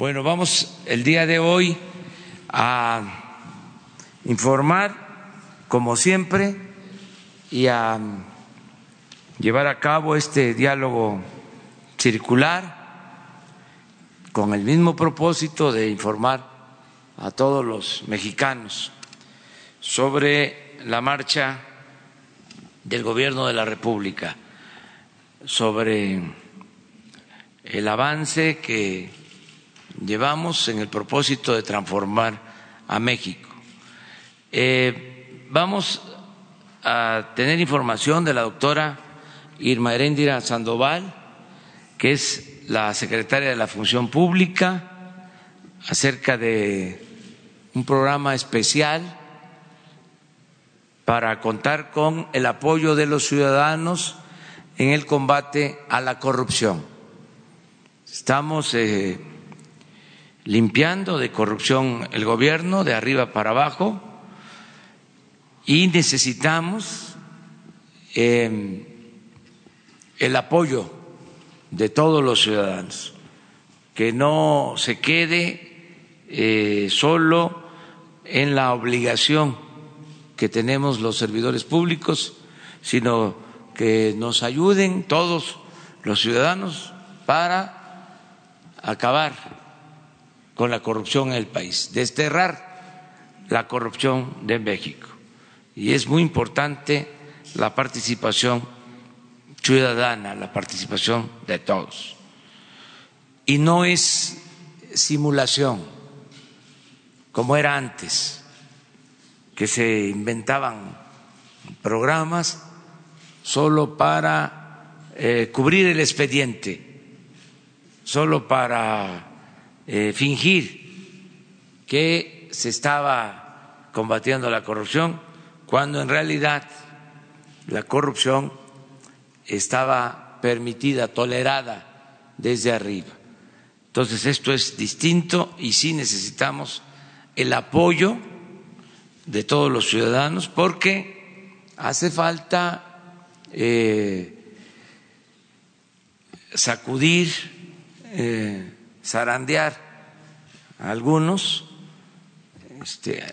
Bueno, vamos el día de hoy a informar, como siempre, y a llevar a cabo este diálogo circular con el mismo propósito de informar a todos los mexicanos sobre la marcha del gobierno de la República, sobre el avance que llevamos en el propósito de transformar a México. Eh, vamos a tener información de la doctora Irma Heréndira Sandoval, que es la secretaria de la Función Pública, acerca de un programa especial para contar con el apoyo de los ciudadanos en el combate a la corrupción. Estamos eh, limpiando de corrupción el gobierno de arriba para abajo y necesitamos em, el apoyo de todos los ciudadanos, que no se quede eh, solo en la obligación que tenemos los servidores públicos, sino que nos ayuden todos los ciudadanos para acabar con la corrupción en el país, desterrar la corrupción de México. Y es muy importante la participación ciudadana, la participación de todos. Y no es simulación, como era antes, que se inventaban programas solo para eh, cubrir el expediente, solo para eh, fingir que se estaba combatiendo la corrupción, cuando en realidad la corrupción estaba permitida, tolerada desde arriba. Entonces esto es distinto y sí necesitamos el apoyo de todos los ciudadanos porque hace falta eh, sacudir, eh, zarandear a algunos, este,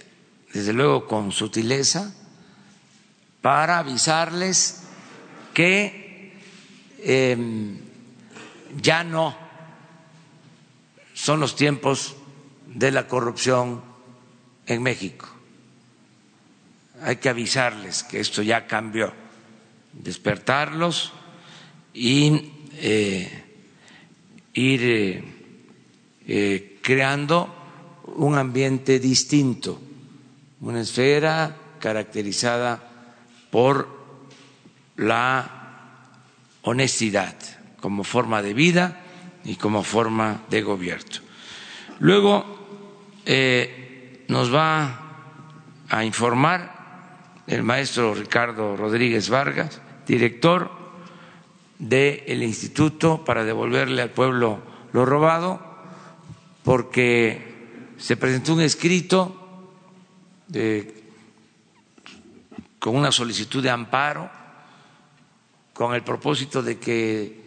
desde luego con sutileza, para avisarles que em, ya no son los tiempos de la corrupción en México. Hay que avisarles que esto ya cambió, despertarlos y eh, ir eh, eh, creando un ambiente distinto, una esfera caracterizada por la honestidad como forma de vida y como forma de gobierno. Luego eh, nos va a informar el maestro Ricardo Rodríguez Vargas, director del Instituto para devolverle al pueblo lo robado, porque se presentó un escrito con una solicitud de amparo con el propósito de que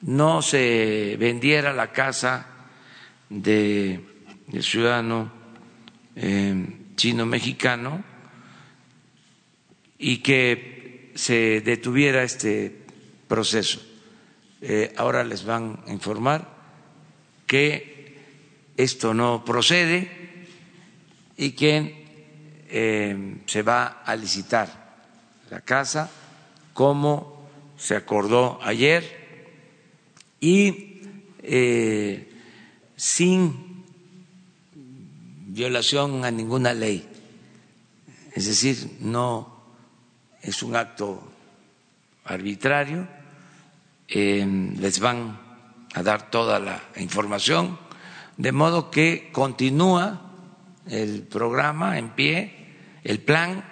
no se vendiera la casa del ciudadano eh, chino mexicano y que se detuviera este proceso. Eh, ahora les van a informar que esto no procede y que eh, se va a licitar la casa como se acordó ayer y eh, sin violación a ninguna ley. Es decir, no es un acto arbitrario, eh, les van a dar toda la información, de modo que continúa el programa en pie, el plan,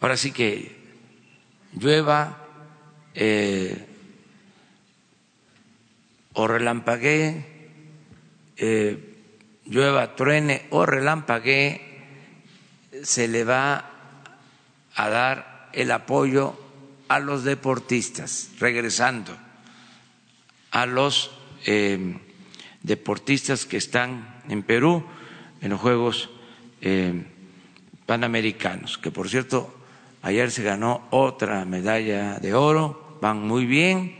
ahora sí que llueva, eh, o relampaguee, eh, llueva, truene o relampaguee, se le va a dar el apoyo a los deportistas, regresando a los eh, deportistas que están en Perú en los Juegos eh, Panamericanos, que por cierto ayer se ganó otra medalla de oro, van muy bien,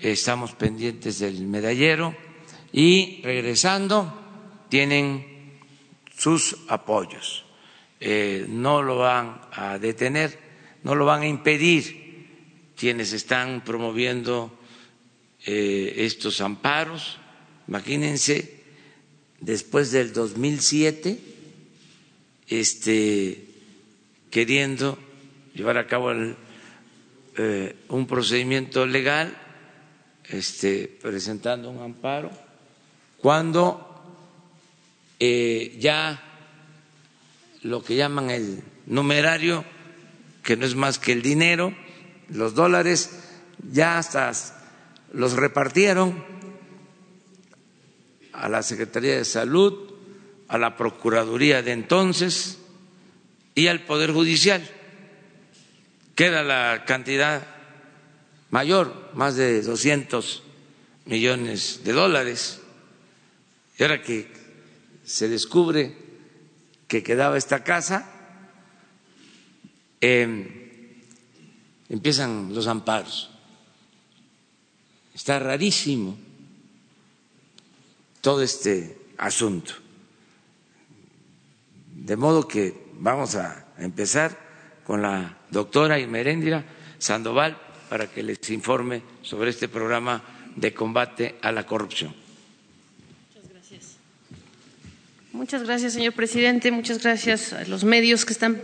estamos pendientes del medallero y regresando tienen sus apoyos. Eh, no lo van a detener, no lo van a impedir quienes están promoviendo eh, estos amparos. Imagínense, después del 2007, este, queriendo llevar a cabo eh, un procedimiento legal, este, presentando un amparo, cuando ya lo que llaman el numerario, que no es más que el dinero, los dólares, ya hasta los repartieron a la Secretaría de Salud, a la Procuraduría de entonces y al Poder Judicial. Queda la cantidad mayor, más de 200 millones de dólares. Y ahora que se descubre que quedaba esta casa, em, empiezan los amparos. Está rarísimo todo este asunto. De modo que vamos a empezar con la doctora Imeréndira Sandoval para que les informe sobre este programa de combate a la corrupción. Muchas gracias, señor presidente. Muchas gracias a los medios que están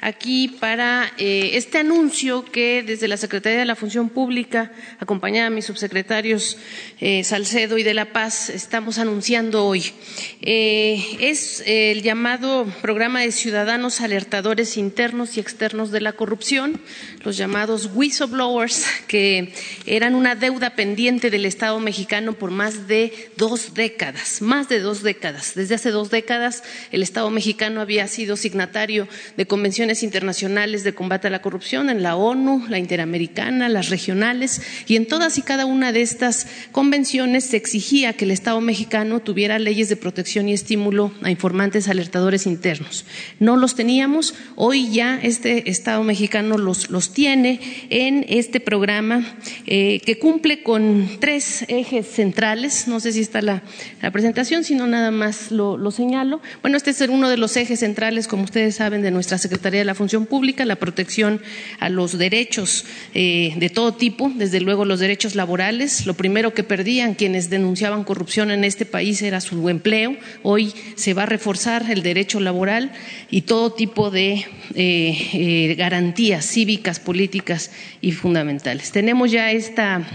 aquí para eh, este anuncio que desde la Secretaría de la Función Pública, acompañada de mis subsecretarios eh, Salcedo y de la Paz, estamos anunciando hoy. Eh, es el llamado programa de ciudadanos alertadores internos y externos de la corrupción, los llamados whistleblowers, que eran una deuda pendiente del Estado mexicano por más de dos décadas, más de dos décadas. Desde hace dos décadas el Estado mexicano había sido signatario de convenciones internacionales de combate a la corrupción, en la ONU, la Interamericana, las regionales, y en todas y cada una de estas convenciones se exigía que el Estado mexicano tuviera leyes de protección y estímulo a informantes alertadores internos. No los teníamos, hoy ya este Estado mexicano los, los tiene en este programa eh, que cumple con tres ejes centrales. No sé si está la, la presentación, sino nada más lo, lo señalo. Bueno, este es uno de los ejes centrales, como ustedes saben, de nuestra Secretaría de la Función Pública, la protección a los derechos eh, de todo tipo, desde luego los derechos laborales. Lo primero que perdían quienes denunciaban corrupción en este país era su empleo. Hoy se va a reforzar el derecho laboral y todo tipo de eh, eh, garantías cívicas, políticas y fundamentales. Tenemos ya esta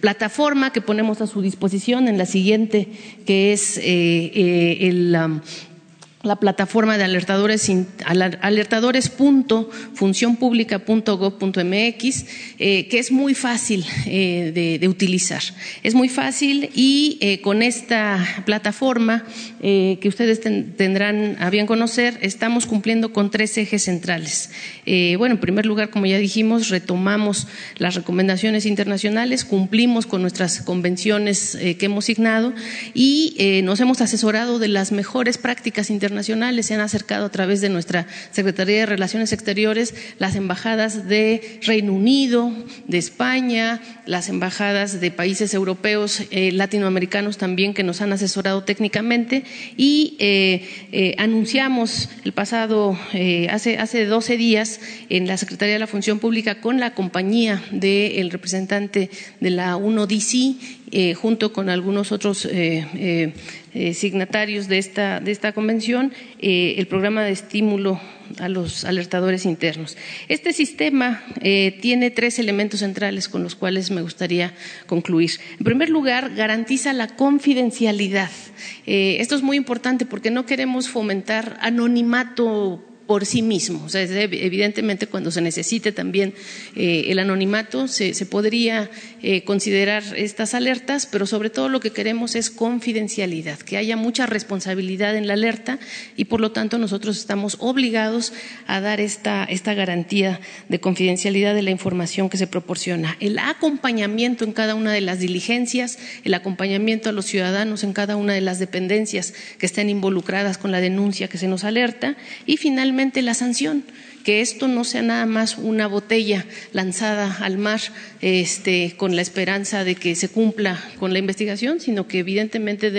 plataforma que ponemos a su disposición en la siguiente, que es el la plataforma de alertadores, alertadores.funcionpublica.gov.mx, eh, que es muy fácil eh, de, utilizar. Es muy fácil y eh, con esta plataforma que ustedes tendrán a bien conocer, estamos cumpliendo con tres ejes centrales. bueno, en primer lugar, como ya dijimos, retomamos las recomendaciones internacionales, cumplimos con nuestras convenciones que hemos signado y nos hemos asesorado de las mejores prácticas internacionales internacionales, se han acercado a través de nuestra Secretaría de Relaciones Exteriores las embajadas de Reino Unido, de España, las embajadas de países europeos, eh, latinoamericanos también que nos han asesorado técnicamente. Y eh, eh, anunciamos el pasado, hace, hace 12 días en la Secretaría de la Función Pública con la compañía del representante de la UNODC junto con algunos otros eh, signatarios de esta, de esta convención eh, el programa de estímulo a los alertadores internos. Este sistema eh, tiene tres elementos centrales con los cuales me gustaría concluir. En primer lugar, garantiza la confidencialidad. esto es muy importante porque no queremos fomentar anonimato por sí mismo. O sea, evidentemente cuando se necesite también eh, el anonimato se, podría eh, considerar estas alertas, pero sobre todo lo que queremos es confidencialidad, que haya mucha responsabilidad en la alerta y por lo tanto nosotros estamos obligados a dar esta, esta garantía de confidencialidad de la información que se proporciona. El acompañamiento en cada una de las diligencias, el acompañamiento a los ciudadanos en cada una de las dependencias que estén involucradas con la denuncia que se nos alerta y finalmente la sanción que esto no sea nada más una botella lanzada al mar este, con la esperanza de que se cumpla con la investigación, sino que evidentemente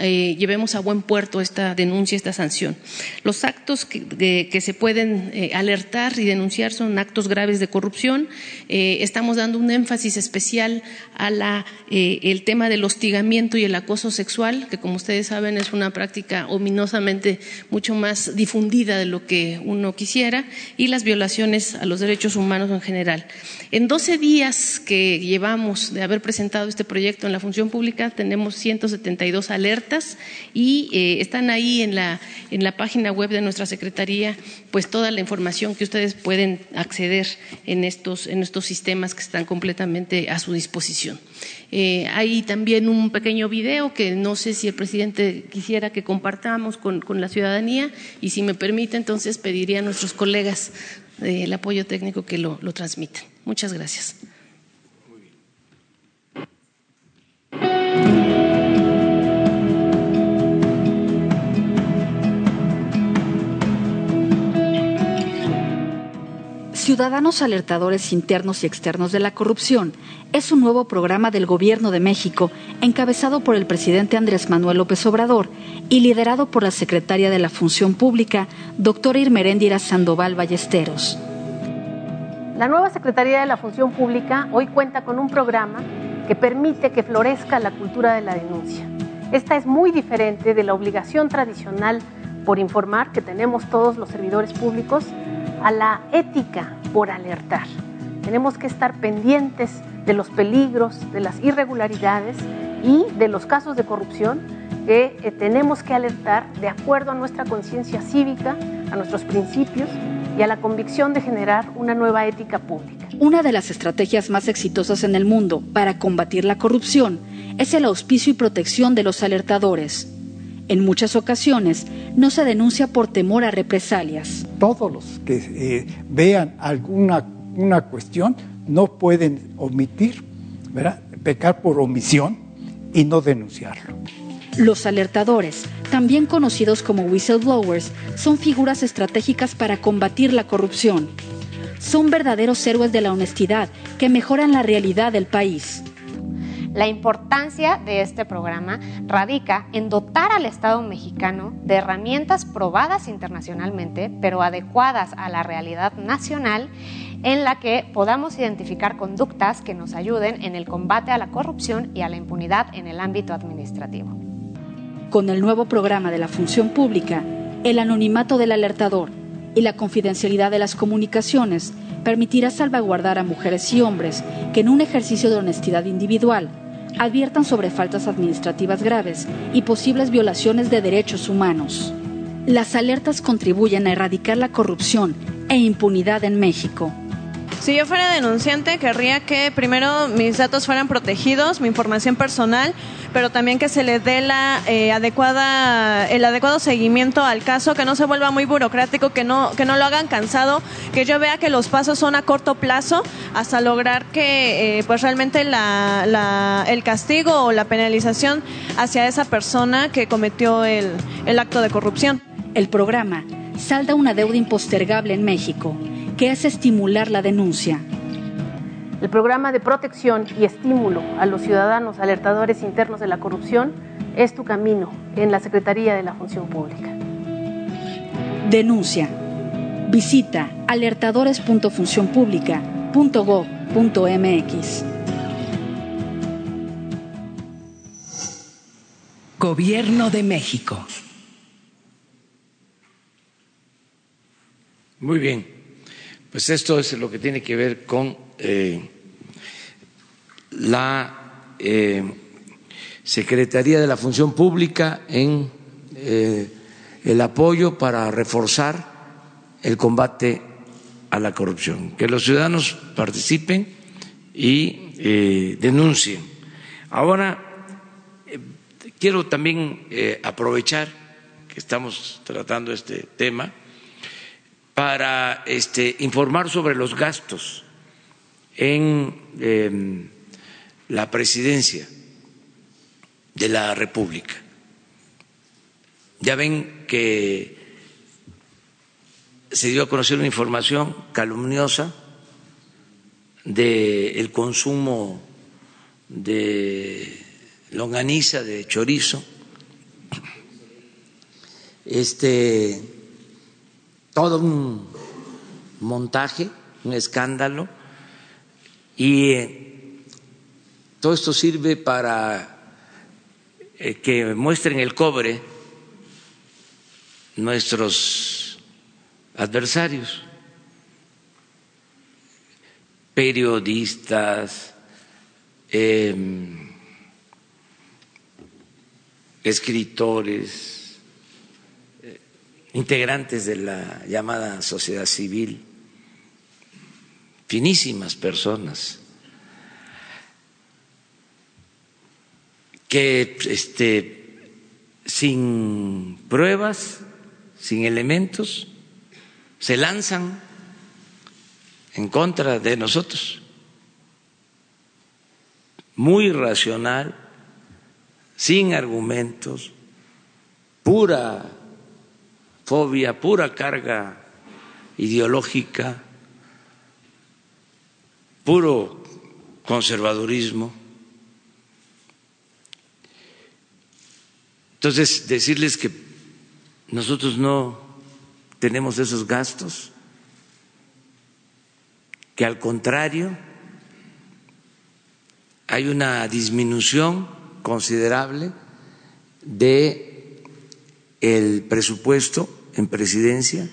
eh, llevemos a buen puerto esta denuncia, esta sanción. Los actos que, se pueden eh, alertar y denunciar son actos graves de corrupción. Eh, estamos dando un énfasis especial a la, tema del hostigamiento y el acoso sexual, que como ustedes saben es una práctica ominosamente mucho más difundida de lo que uno quisiera y las violaciones a los derechos humanos en general. En 12 días que llevamos de haber presentado este proyecto en la función pública, tenemos 172 alertas y eh, están ahí en la, en la página web de nuestra Secretaría, pues toda la información que ustedes pueden acceder en estos, en estos sistemas que están completamente a su disposición. Eh, hay también un pequeño video que no sé si el presidente quisiera que compartamos con, la ciudadanía y si me permite, entonces pediría a nuestros colegas del apoyo técnico que lo, lo transmitan. Muchas gracias. Ciudadanos Alertadores Internos y Externos de la Corrupción es un nuevo programa del Gobierno de México encabezado por el presidente Andrés Manuel López Obrador y liderado por la secretaria de la Función Pública, doctora Irmeréndira Sandoval Ballesteros. La nueva Secretaría de la Función Pública hoy cuenta con un programa que permite que florezca la cultura de la denuncia. Esta es muy diferente de la obligación tradicional por informar que tenemos todos los servidores públicos a la ética por alertar. Tenemos que estar pendientes de los peligros, de las irregularidades y de los casos de corrupción que eh, tenemos que alertar de acuerdo a nuestra conciencia cívica, a nuestros principios y a la convicción de generar una nueva ética pública. Una de las estrategias más exitosas en el mundo para combatir la corrupción es el auspicio y protección de los alertadores. En muchas ocasiones no se denuncia por temor a represalias. Todos los que eh, vean alguna una cuestión no pueden omitir, ¿verdad? pecar por omisión y no denunciarlo. Los alertadores, también conocidos como whistleblowers, son figuras estratégicas para combatir la corrupción. Son verdaderos héroes de la honestidad que mejoran la realidad del país. La importancia de este programa radica en dotar al Estado mexicano de herramientas probadas internacionalmente, pero adecuadas a la realidad nacional, en la que podamos identificar conductas que nos ayuden en el combate a la corrupción y a la impunidad en el ámbito administrativo. Con el nuevo programa de la función pública, el anonimato del alertador y la confidencialidad de las comunicaciones permitirá salvaguardar a mujeres y hombres que en un ejercicio de honestidad individual adviertan sobre faltas administrativas graves y posibles violaciones de derechos humanos. Las alertas contribuyen a erradicar la corrupción e impunidad en México. Si yo fuera denunciante, querría que primero mis datos fueran protegidos, mi información personal, pero también que se le dé la eh, adecuada, el adecuado seguimiento al caso, que no se vuelva muy burocrático, que no, que no lo hagan cansado, que yo vea que los pasos son a corto plazo hasta lograr que eh, pues realmente la, el castigo o la penalización hacia esa persona que cometió el, el acto de corrupción. El programa salda una deuda impostergable en México que es estimular la denuncia. El programa de protección y estímulo a los ciudadanos alertadores internos de la corrupción es tu camino en la Secretaría de la Función Pública. Denuncia. Visita alertadores.funcionpública.gov.mx. Gobierno de México. Muy bien. Pues esto es lo que tiene que ver con eh, la eh, Secretaría de la Función Pública en eh, el apoyo para reforzar el combate a la corrupción, que los ciudadanos participen y denuncien. Ahora, quiero también aprovechar que estamos tratando este tema para este, informar sobre los gastos en em, la presidencia de la República. Ya ven que se dio a conocer una información calumniosa del consumo de longaniza, de chorizo, este, todo un montaje, un escándalo, y eh, todo esto sirve para eh, que muestren el cobre nuestros adversarios, periodistas, em, escritores, integrantes de la llamada sociedad civil, finísimas personas que este, sin pruebas, sin elementos, se lanzan en contra de nosotros. Muy racional, sin argumentos, pura fobia, pura carga ideológica, puro conservadurismo. Entonces, decirles que nosotros no tenemos esos gastos, que al contrario hay una disminución considerable de el presupuesto en presidencia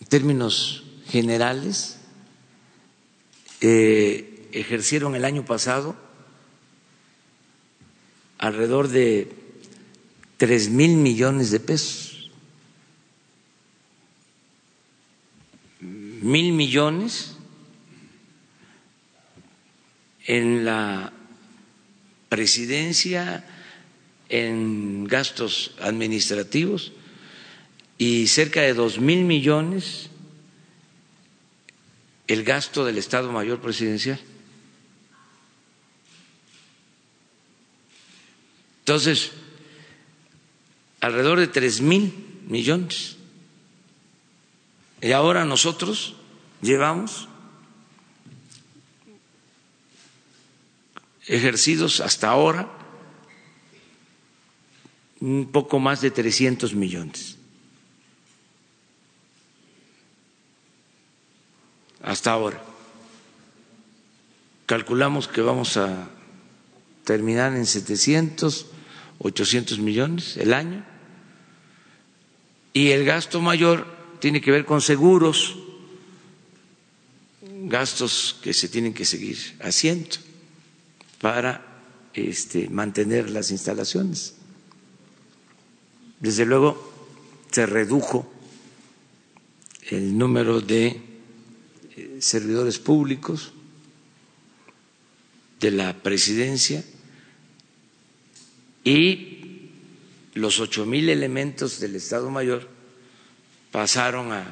en términos generales eh, ejercieron el año pasado alrededor de tres mil millones de pesos. Mil millones en la presidencia, en gastos administrativos y cerca de dos mil millones el gasto del Estado Mayor Presidencial. Entonces, alrededor de tres mil millones. Y ahora nosotros llevamos ejercidos hasta ahora un poco más de 300 millones. Hasta ahora. Calculamos que vamos a terminar en 700, 800 millones el año. Y el gasto mayor tiene que ver con seguros, gastos que se tienen que seguir haciendo para este, mantener las instalaciones. Desde luego se redujo el número de servidores públicos de la presidencia y los ocho mil elementos del Estado Mayor pasaron a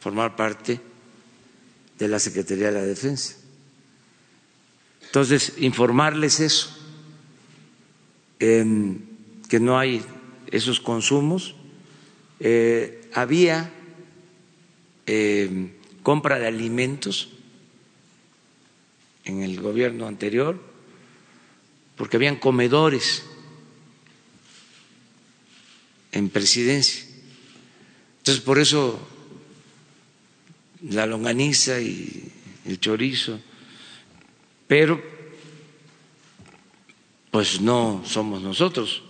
formar parte de la Secretaría de la Defensa. Entonces, informarles eso, que no hay esos consumos. Eh, había em, compra de alimentos en el gobierno anterior, porque habían comedores en presidencia. Entonces, por eso la longaniza y el chorizo, pero pues no somos nosotros,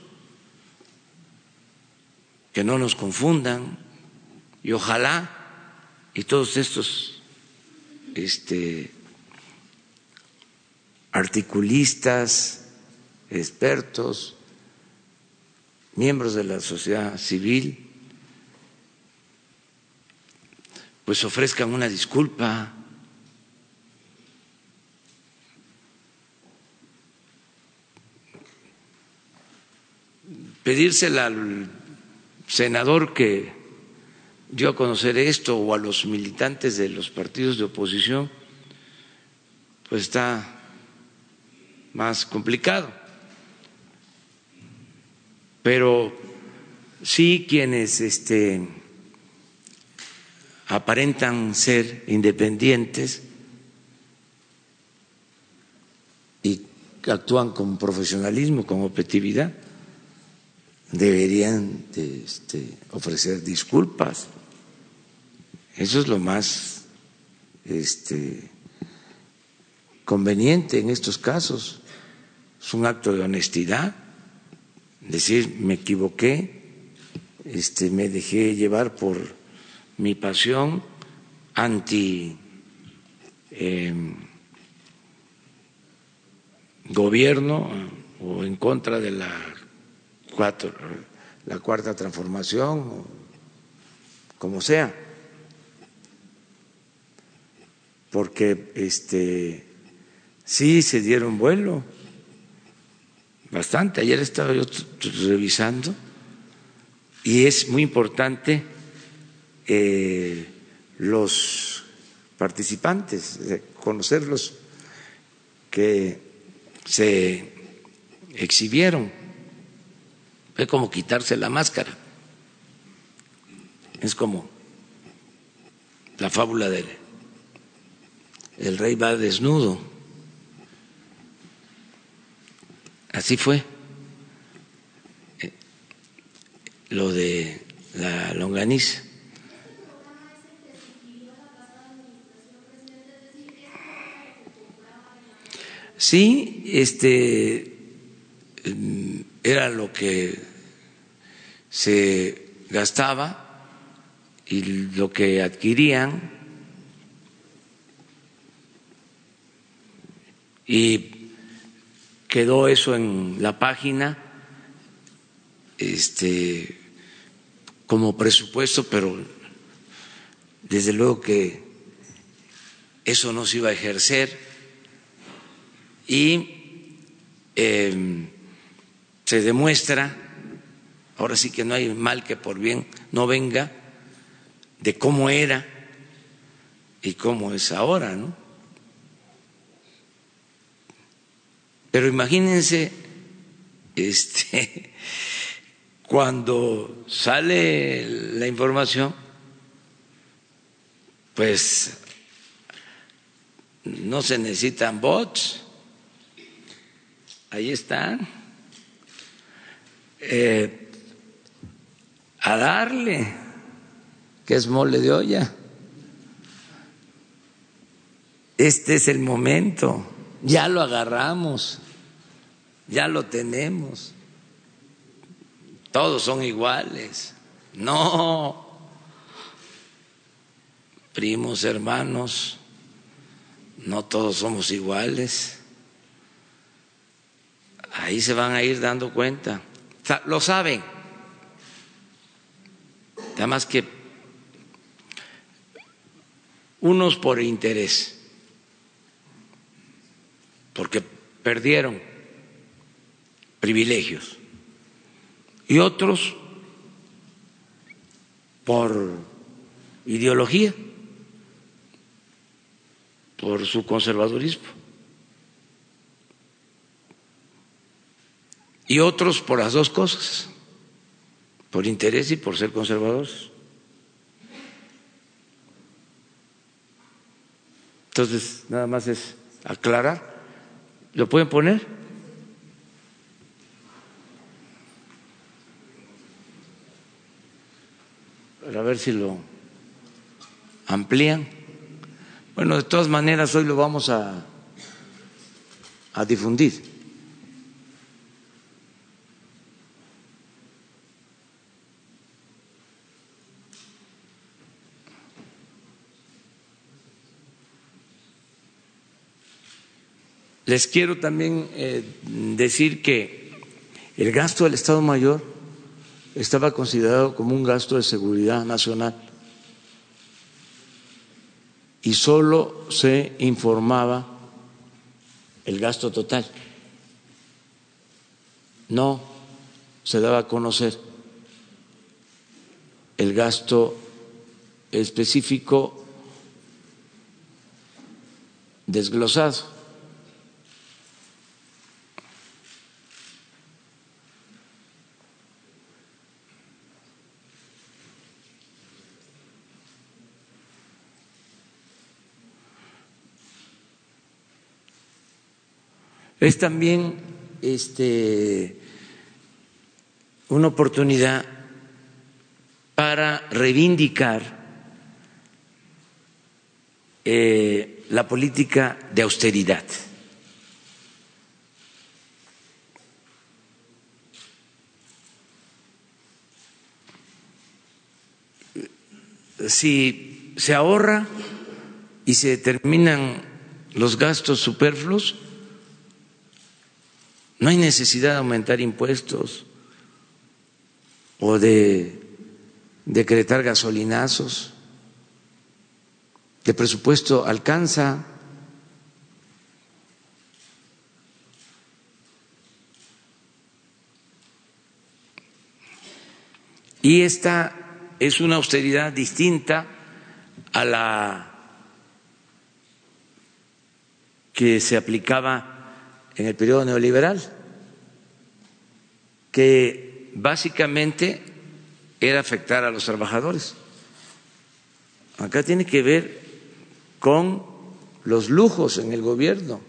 que no nos confundan y ojalá y todos estos este, articulistas, expertos, miembros de la sociedad civil, pues ofrezcan una disculpa. Pedírsela al senador que dio a conocer esto o a los militantes de los partidos de oposición, pues está más complicado. Pero sí quienes este, aparentan ser independientes y actúan con profesionalismo, con objetividad, deberían este, ofrecer disculpas. Eso es lo más este, conveniente en estos casos. Es un acto de honestidad, decir me equivoqué, este, me dejé llevar por mi pasión anti em, gobierno o en contra de la, cuatro, la cuarta transformación, como sea, porque este sí se dieron vuelo bastante. Ayer estaba yo revisando y es muy importante eh, los participantes, conocerlos que se exhibieron. Es como quitarse la máscara. Es como la fábula del el rey va desnudo. Así fue. Eh, lo de la longaniza. Sí, este mm, era lo que se gastaba y lo que adquirían y quedó eso en la página este como presupuesto, pero desde luego que eso no se iba a ejercer y em, se demuestra, ahora sí que no hay mal que por bien no venga, de cómo era y cómo es ahora, ¿no? Pero imagínense este, cuando sale la información, pues no se necesitan bots, ahí están, eh, a darle, que es mole de olla. Este es el momento, ya lo agarramos ya lo tenemos. Todos son iguales. No. Primos, hermanos, no todos somos iguales. Ahí se van a ir dando cuenta. Lo saben. Además que unos por interés, porque perdieron privilegios y otros por ideología, por su conservadurismo, y otros por las dos cosas, por interés y por ser conservadores. Entonces, nada más es aclarar. ¿Lo pueden poner? A ver si lo amplían. Bueno, de todas maneras hoy lo vamos a, a difundir. Les quiero también eh, decir que el gasto del Estado Mayor estaba considerado como un gasto de seguridad nacional. y solo se informaba el gasto total. No se daba a conocer el gasto específico desglosado. Es también este, una oportunidad para reivindicar eh, la política de austeridad. Si se ahorra y se determinan los gastos superfluos, no hay necesidad de aumentar impuestos o de decretar gasolinazos. El presupuesto alcanza. Y esta es una austeridad distinta a la que se aplicaba en el periodo neoliberal, que básicamente era afectar a los trabajadores. Acá tiene que ver con los lujos en el gobierno,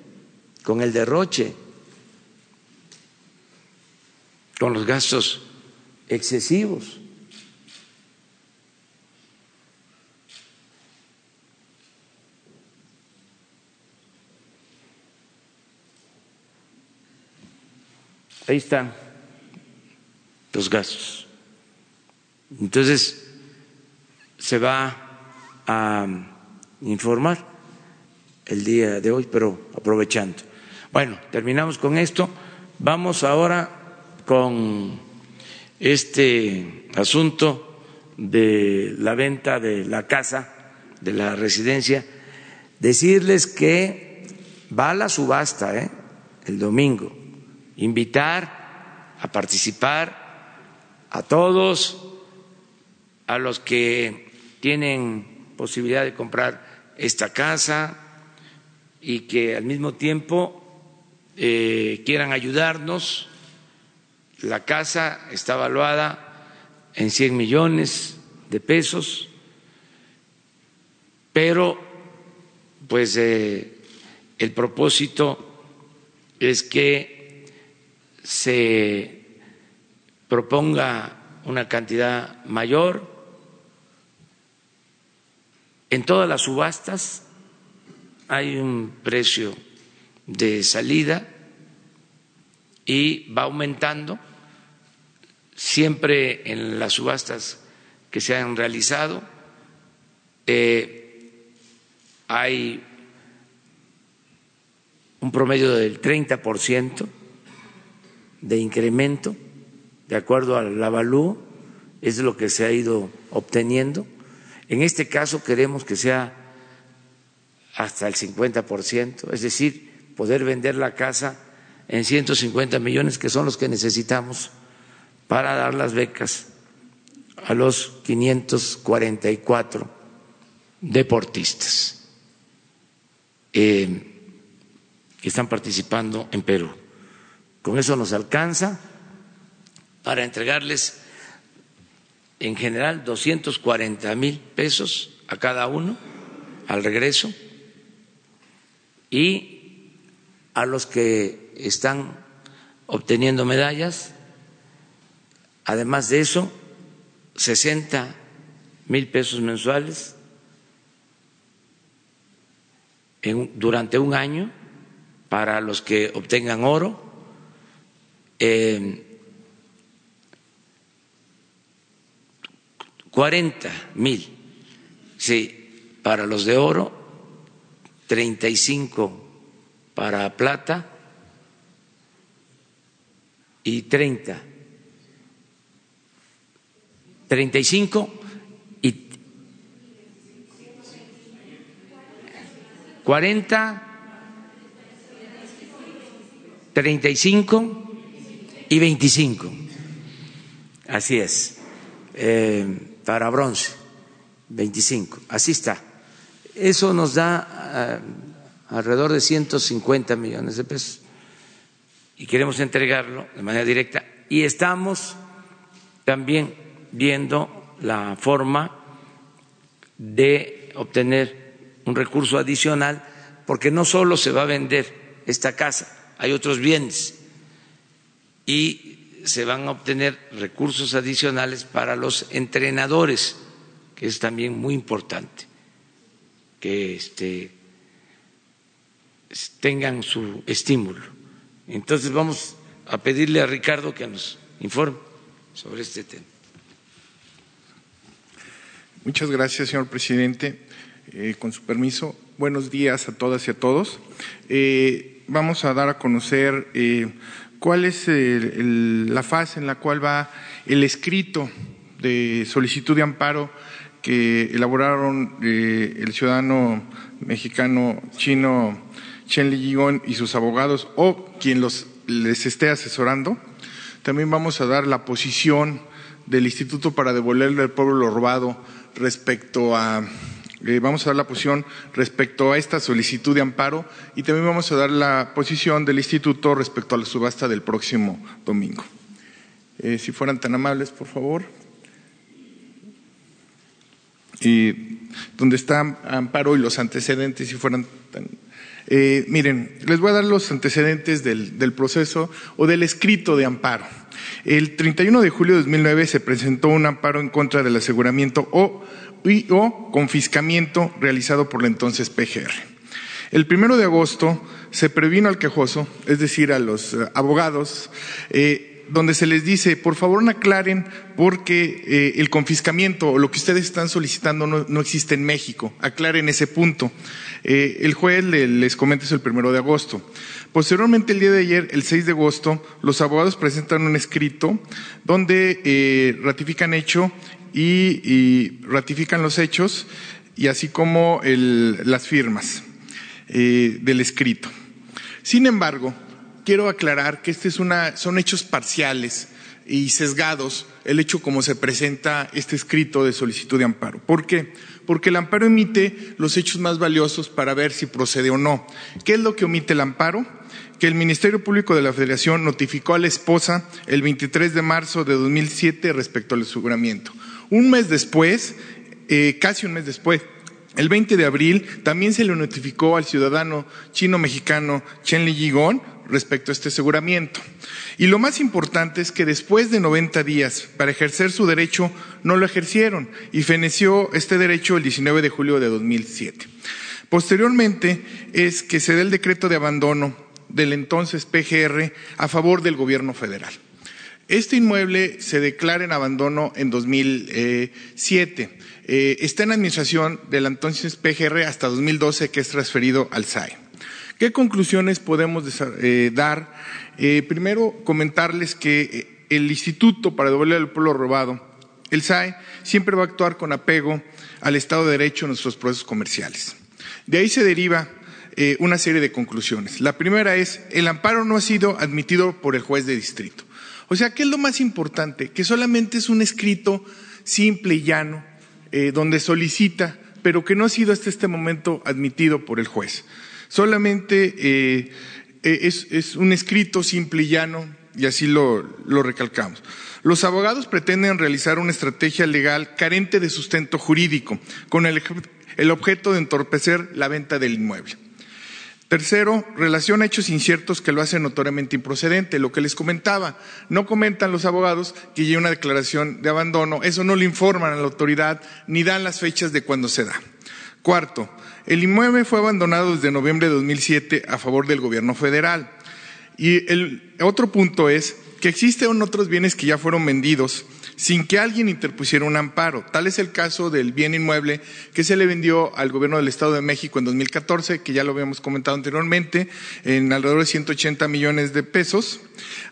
con el derroche, con los gastos excesivos. Ahí están los gastos. Entonces, se va a informar el día de hoy, pero aprovechando. Bueno, terminamos con esto. Vamos ahora con este asunto de la venta de la casa, de la residencia. Decirles que va a la subasta ¿eh? el domingo invitar a participar a todos, a los que tienen posibilidad de comprar esta casa y que al mismo tiempo eh, quieran ayudarnos. La casa está evaluada en 100 millones de pesos, pero pues eh, el propósito es que se proponga una cantidad mayor. En todas las subastas hay un precio de salida y va aumentando siempre en las subastas que se han realizado. Eh, hay un promedio del 30 por ciento de incremento, de acuerdo al avalúo, es lo que se ha ido obteniendo. En este caso queremos que sea hasta el 50%, es decir, poder vender la casa en 150 millones, que son los que necesitamos para dar las becas a los 544 deportistas eh, que están participando en Perú. Con eso nos alcanza para entregarles en general 240 mil pesos a cada uno al regreso y a los que están obteniendo medallas, además de eso, 60 mil pesos mensuales durante un año para los que obtengan oro eh, 40 mil, sí, para los de oro, 35 para plata y 30. 35 y 40, 35 y 25. Así es. Eh, para bronce, 25. Así está. Eso nos da eh, alrededor de 150 millones de pesos. Y queremos entregarlo de manera directa. Y estamos también viendo la forma de obtener un recurso adicional, porque no solo se va a vender esta casa, hay otros bienes y se van a obtener recursos adicionales para los entrenadores, que es también muy importante, que este, tengan su estímulo. Entonces vamos a pedirle a Ricardo que nos informe sobre este tema. Muchas gracias, señor presidente. Eh, con su permiso, buenos días a todas y a todos. Eh, vamos a dar a conocer eh, cuál es la fase en la cual va el escrito de solicitud de amparo que elaboraron el ciudadano mexicano chino Chen Li y sus abogados o quien los, les esté asesorando. También vamos a dar la posición del Instituto para devolverle al pueblo lo robado respecto a, eh, vamos a dar la posición respecto a esta solicitud de amparo y también vamos a dar la posición del Instituto respecto a la subasta del próximo domingo. Eh, si fueran tan amables, por favor. Y donde está amparo y los antecedentes, si fueran tan eh, miren, les voy a dar los antecedentes del, del, proceso o del escrito de amparo. El 31 de julio de 2009 se presentó un amparo en contra del aseguramiento o, o confiscamiento realizado por la entonces PGR. El primero de agosto se previno al quejoso, es decir, a los eh, abogados, eh, donde se les dice, por favor no aclaren porque eh, el confiscamiento o lo que ustedes están solicitando no, no existe en México. Aclaren ese punto. El juez les comenta eso el primero de agosto. Posteriormente, el día de ayer, el 6 de agosto, los abogados presentan un escrito donde ratifican hecho y, ratifican los hechos y así como las firmas eh, del escrito. Sin embargo, quiero aclarar que este es una, son hechos parciales y sesgados el hecho como se presenta este escrito de solicitud de amparo. ¿Por qué? Porque el amparo emite los hechos más valiosos para ver si procede o no. ¿Qué es lo que omite el amparo? Que el Ministerio Público de la Federación notificó a la esposa el 23 de marzo de 2007 respecto al aseguramiento. Un mes después, eh, casi un mes después, el 20 de abril también se le notificó al ciudadano chino-mexicano Chen Li respecto a este aseguramiento. Y lo más importante es que después de 90 días para ejercer su derecho no lo ejercieron y feneció este derecho el 19 de julio de 2007. Posteriormente es que se da el decreto de abandono del entonces PGR a favor del gobierno federal. Este inmueble se declara en abandono en 2007. Eh, está en administración del entonces PGR hasta 2012 que es transferido al SAE. ¿Qué conclusiones podemos eh, dar? Eh, primero, comentarles que eh, el Instituto para devolver al pueblo robado, el SAE, siempre va a actuar con apego al Estado de Derecho en nuestros procesos comerciales. De ahí se deriva una serie de conclusiones. La primera es, el amparo no ha sido admitido por el juez de distrito. O sea, ¿qué es lo más importante? Que solamente es un escrito simple y llano, donde solicita, pero que no ha sido hasta este momento admitido por el juez. Solamente eh, eh, es, un escrito simple y llano y así lo, recalcamos. Los abogados pretenden realizar una estrategia legal carente de sustento jurídico, con el objeto de entorpecer la venta del inmueble. Tercero, relaciona hechos inciertos que lo hacen notoriamente improcedente. Lo que les comentaba, no comentan los abogados que hay una declaración de abandono, eso no le informan a la autoridad ni dan las fechas de cuando se da. Cuarto, el inmueble fue abandonado desde noviembre de 2007 a favor del gobierno federal. Y el otro punto es que existen otros bienes que ya fueron vendidos sin que alguien interpusiera un amparo. Tal es el caso del bien inmueble que se le vendió al gobierno del Estado de México en 2014, que ya lo habíamos comentado anteriormente, en alrededor de 180 millones de pesos,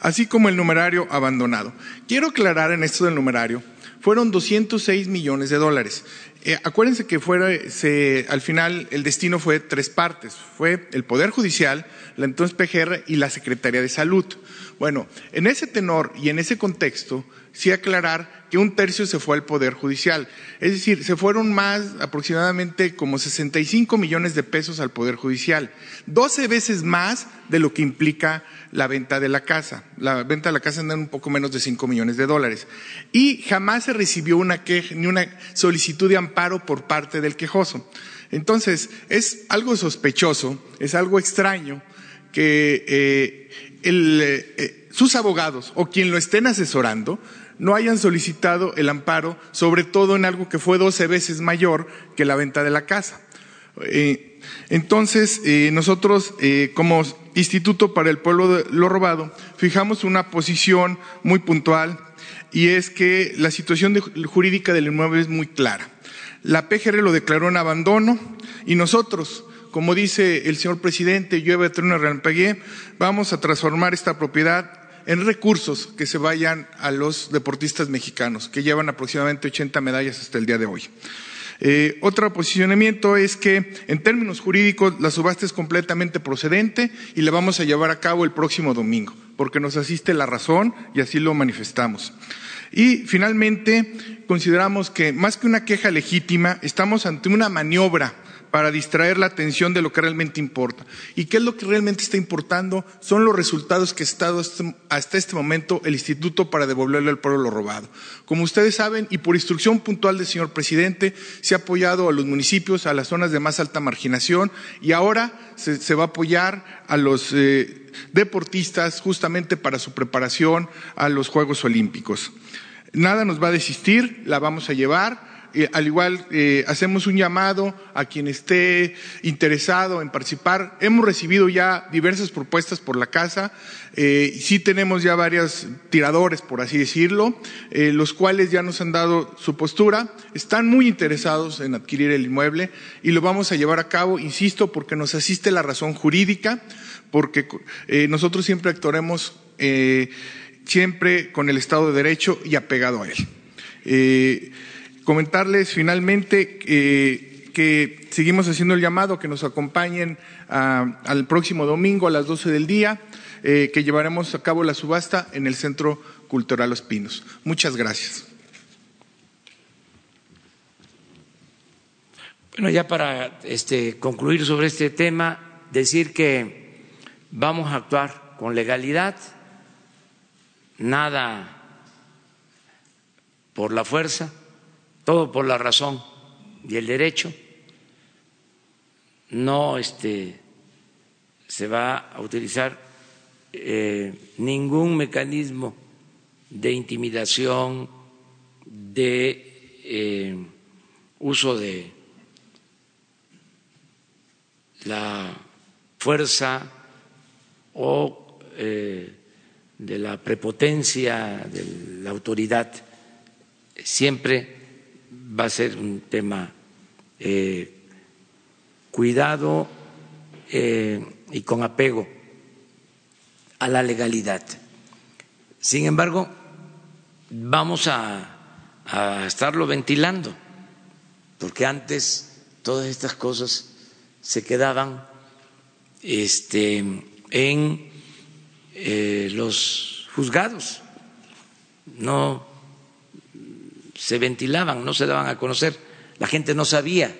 así como el numerario abandonado. Quiero aclarar en esto del numerario fueron 206 millones de dólares. Eh, acuérdense que fuera, se, al final el destino fue tres partes. Fue el Poder Judicial, la entonces PGR y la Secretaría de Salud. Bueno, en ese tenor y en ese contexto, sí aclarar que un tercio se fue al Poder Judicial. Es decir, se fueron más, aproximadamente como 65 millones de pesos al Poder Judicial. 12 veces más de lo que implica la venta de la casa. La venta de la casa anda en un poco menos de 5 millones de dólares. Y jamás se recibió una queja ni una solicitud de amparo por parte del quejoso. Entonces, es algo sospechoso, es algo extraño que eh, eh, sus abogados o quien lo estén asesorando no hayan solicitado el amparo, sobre todo en algo que fue 12 veces mayor que la venta de la casa. Eh, entonces, eh, nosotros, eh, como Instituto para el Pueblo de lo Robado, fijamos una posición muy puntual y es que la situación jurídica del inmueble es muy clara. La PGR lo declaró en abandono y nosotros, como dice el señor presidente, llueve, trueno, relampaguee, vamos a transformar esta propiedad en recursos que se vayan a los deportistas mexicanos, que llevan aproximadamente 80 medallas hasta el día de hoy. Eh, otro posicionamiento es que, en términos jurídicos, la subasta es completamente procedente y la vamos a llevar a cabo el próximo domingo, porque nos asiste la razón y así lo manifestamos. Y finalmente, consideramos que más que una queja legítima, estamos ante una maniobra para distraer la atención de lo que realmente importa. ¿Y qué es lo que realmente está importando? Son los resultados que ha estado hasta este momento el Instituto para devolverle al pueblo lo robado. Como ustedes saben, y por instrucción puntual del señor presidente, se ha apoyado a los municipios, a las zonas de más alta marginación, y ahora se, va a apoyar a los eh, deportistas justamente para su preparación a los Juegos Olímpicos. Nada nos va a desistir, la vamos a llevar al igual eh, hacemos un llamado a quien esté interesado en participar. Hemos recibido ya diversas propuestas por la casa. Eh, sí tenemos ya varios tiradores, por así decirlo, eh, los cuales ya nos han dado su postura. Están muy interesados en adquirir el inmueble y lo vamos a llevar a cabo, insisto, porque nos asiste la razón jurídica, porque nosotros siempre actuaremos siempre con el Estado de Derecho y apegado a él. Comentarles finalmente eh, que seguimos haciendo el llamado que nos acompañen ah, al próximo domingo a las 12 del día, eh, que llevaremos a cabo la subasta en el Centro Cultural Los Pinos. Muchas gracias. Bueno, ya para este, concluir sobre este tema, decir que vamos a actuar con legalidad, nada por la fuerza todo por la razón y el derecho. No este, se va a utilizar eh, ningún mecanismo de intimidación, de eh, uso de la fuerza o eh, de la prepotencia de la autoridad, siempre va a ser un tema eh, cuidado eh, y con apego a la legalidad. Sin embargo, vamos a, a estarlo ventilando, porque antes todas estas cosas se quedaban este, en eh, los juzgados, no se ventilaban, no se daban a conocer, la gente no sabía.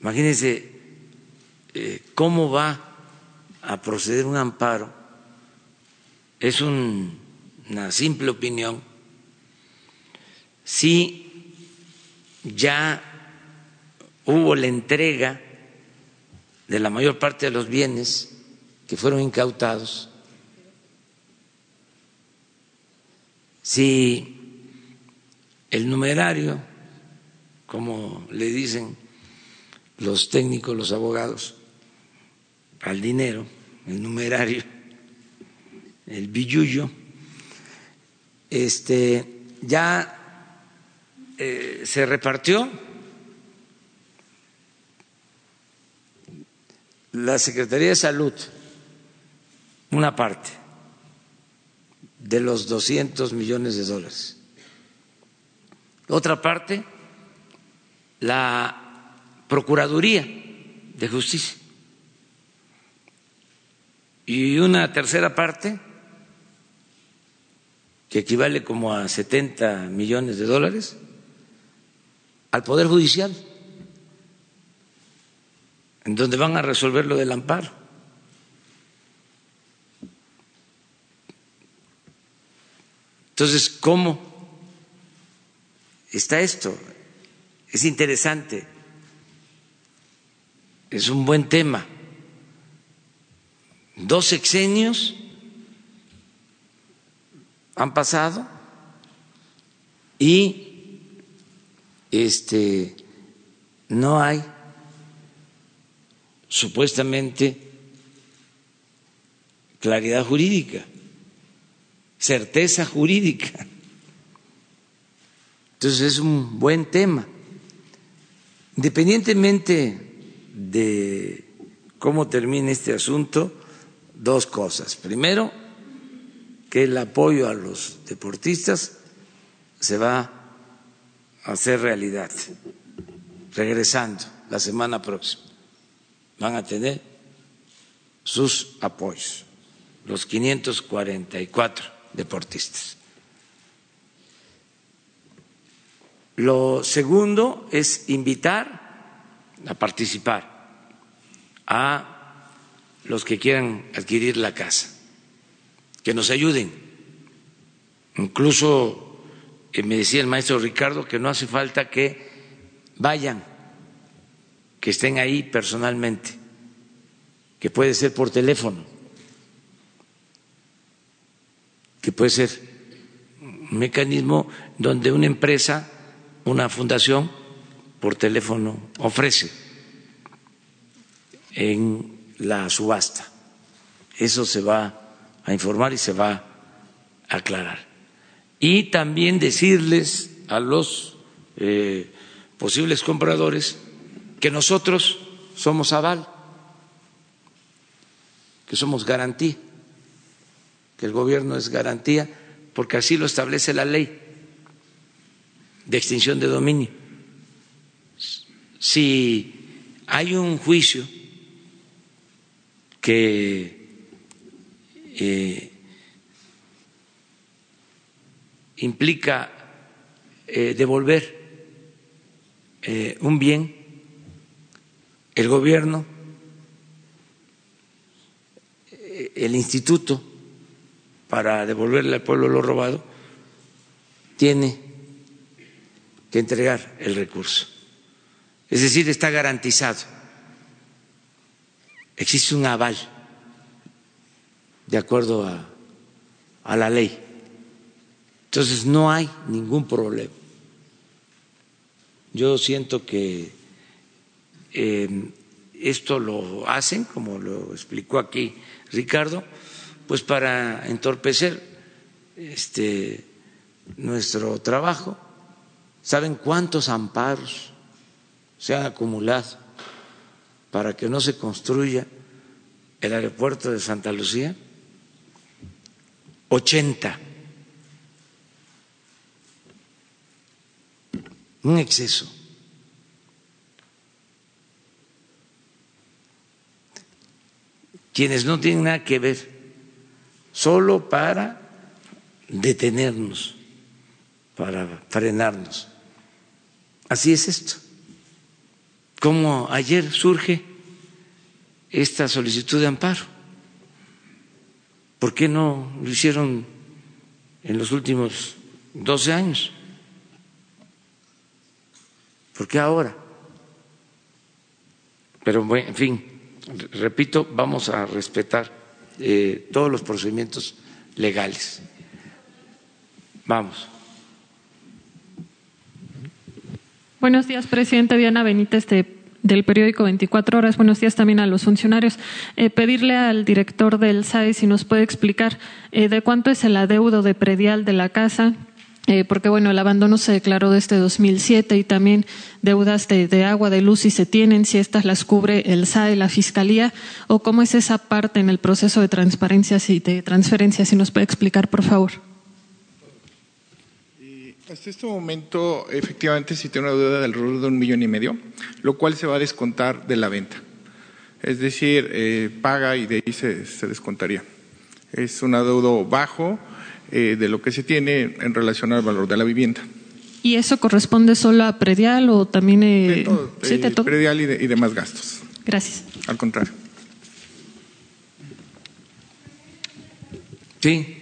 Imagínense eh, cómo va a proceder un amparo. Es una simple opinión. Si ya hubo la entrega de la mayor parte de los bienes que fueron incautados, si el numerario, como le dicen los técnicos, los abogados, al dinero, el numerario, el billuyo, este, ya eh, se repartió. La Secretaría de Salud una parte de los 200 millones de dólares otra parte, la Procuraduría de Justicia. Y una tercera parte, que equivale como a 70 millones de dólares, al Poder Judicial, en donde van a resolver lo del amparo. Entonces, ¿cómo está esto? Es interesante, es un buen tema. Dos sexenios han pasado y este no hay supuestamente claridad jurídica certeza jurídica. Entonces es un buen tema. Independientemente de cómo termine este asunto, dos cosas. Primero, que el apoyo a los deportistas se va a hacer realidad, regresando la semana próxima. Van a tener sus apoyos, los 544 deportistas. Lo segundo es invitar a participar a los que quieran adquirir la casa, que nos ayuden. Incluso eh, me decía el maestro Ricardo que no hace falta que vayan, que estén ahí personalmente, que puede ser por teléfono que puede ser un mecanismo donde una empresa, una fundación, por teléfono ofrece en la subasta. Eso se va a informar y se va a aclarar. Y también decirles a los eh, posibles compradores que nosotros somos aval, que somos garantía que el gobierno es garantía, porque así lo establece la ley de extinción de dominio. Si hay un juicio que eh, implica eh, devolver eh, un bien, el gobierno, el instituto, para devolverle al pueblo lo robado, tiene que entregar el recurso. Es decir, está garantizado. Existe un aval de acuerdo a, a la ley. Entonces no hay ningún problema. Yo siento que eh, esto lo hacen, como lo explicó aquí Ricardo, pues para entorpecer este nuestro trabajo. ¿Saben cuántos amparos se han acumulado para que no se construya el aeropuerto de Santa Lucía? 80. Un exceso. Quienes no tienen nada que ver solo para detenernos, para frenarnos. Así es esto. Como ayer surge esta solicitud de amparo. ¿Por qué no lo hicieron en los últimos 12 años? ¿Por qué ahora? Pero, en fin, repito, vamos a respetar eh, todos los procedimientos legales. Vamos. Buenos días, presidente Diana Benítez del periódico 24 horas. Buenos días también a los funcionarios. Eh, pedirle al director del SAE si nos puede explicar eh, de cuánto es el adeudo de predial de la casa, eh, porque bueno, el abandono se declaró desde 2007 y también deudas de, agua, de luz, si se tienen, si estas las cubre el SAE, la Fiscalía, o cómo es esa parte en el proceso de transparencia y de transferencia, si nos puede explicar, por favor. Hasta este momento, efectivamente, sí tiene una deuda del alrededor de un millón y medio, lo cual se va a descontar de la venta. Es decir, eh, paga y de ahí se, se descontaría. Es un adeudo bajo eh, de lo que se tiene en relación al valor de la vivienda. ¿Y eso corresponde solo a predial o también eh, De todo, sí, de eh, todo? predial y, de- y demás gastos. Gracias. Al contrario. Sí.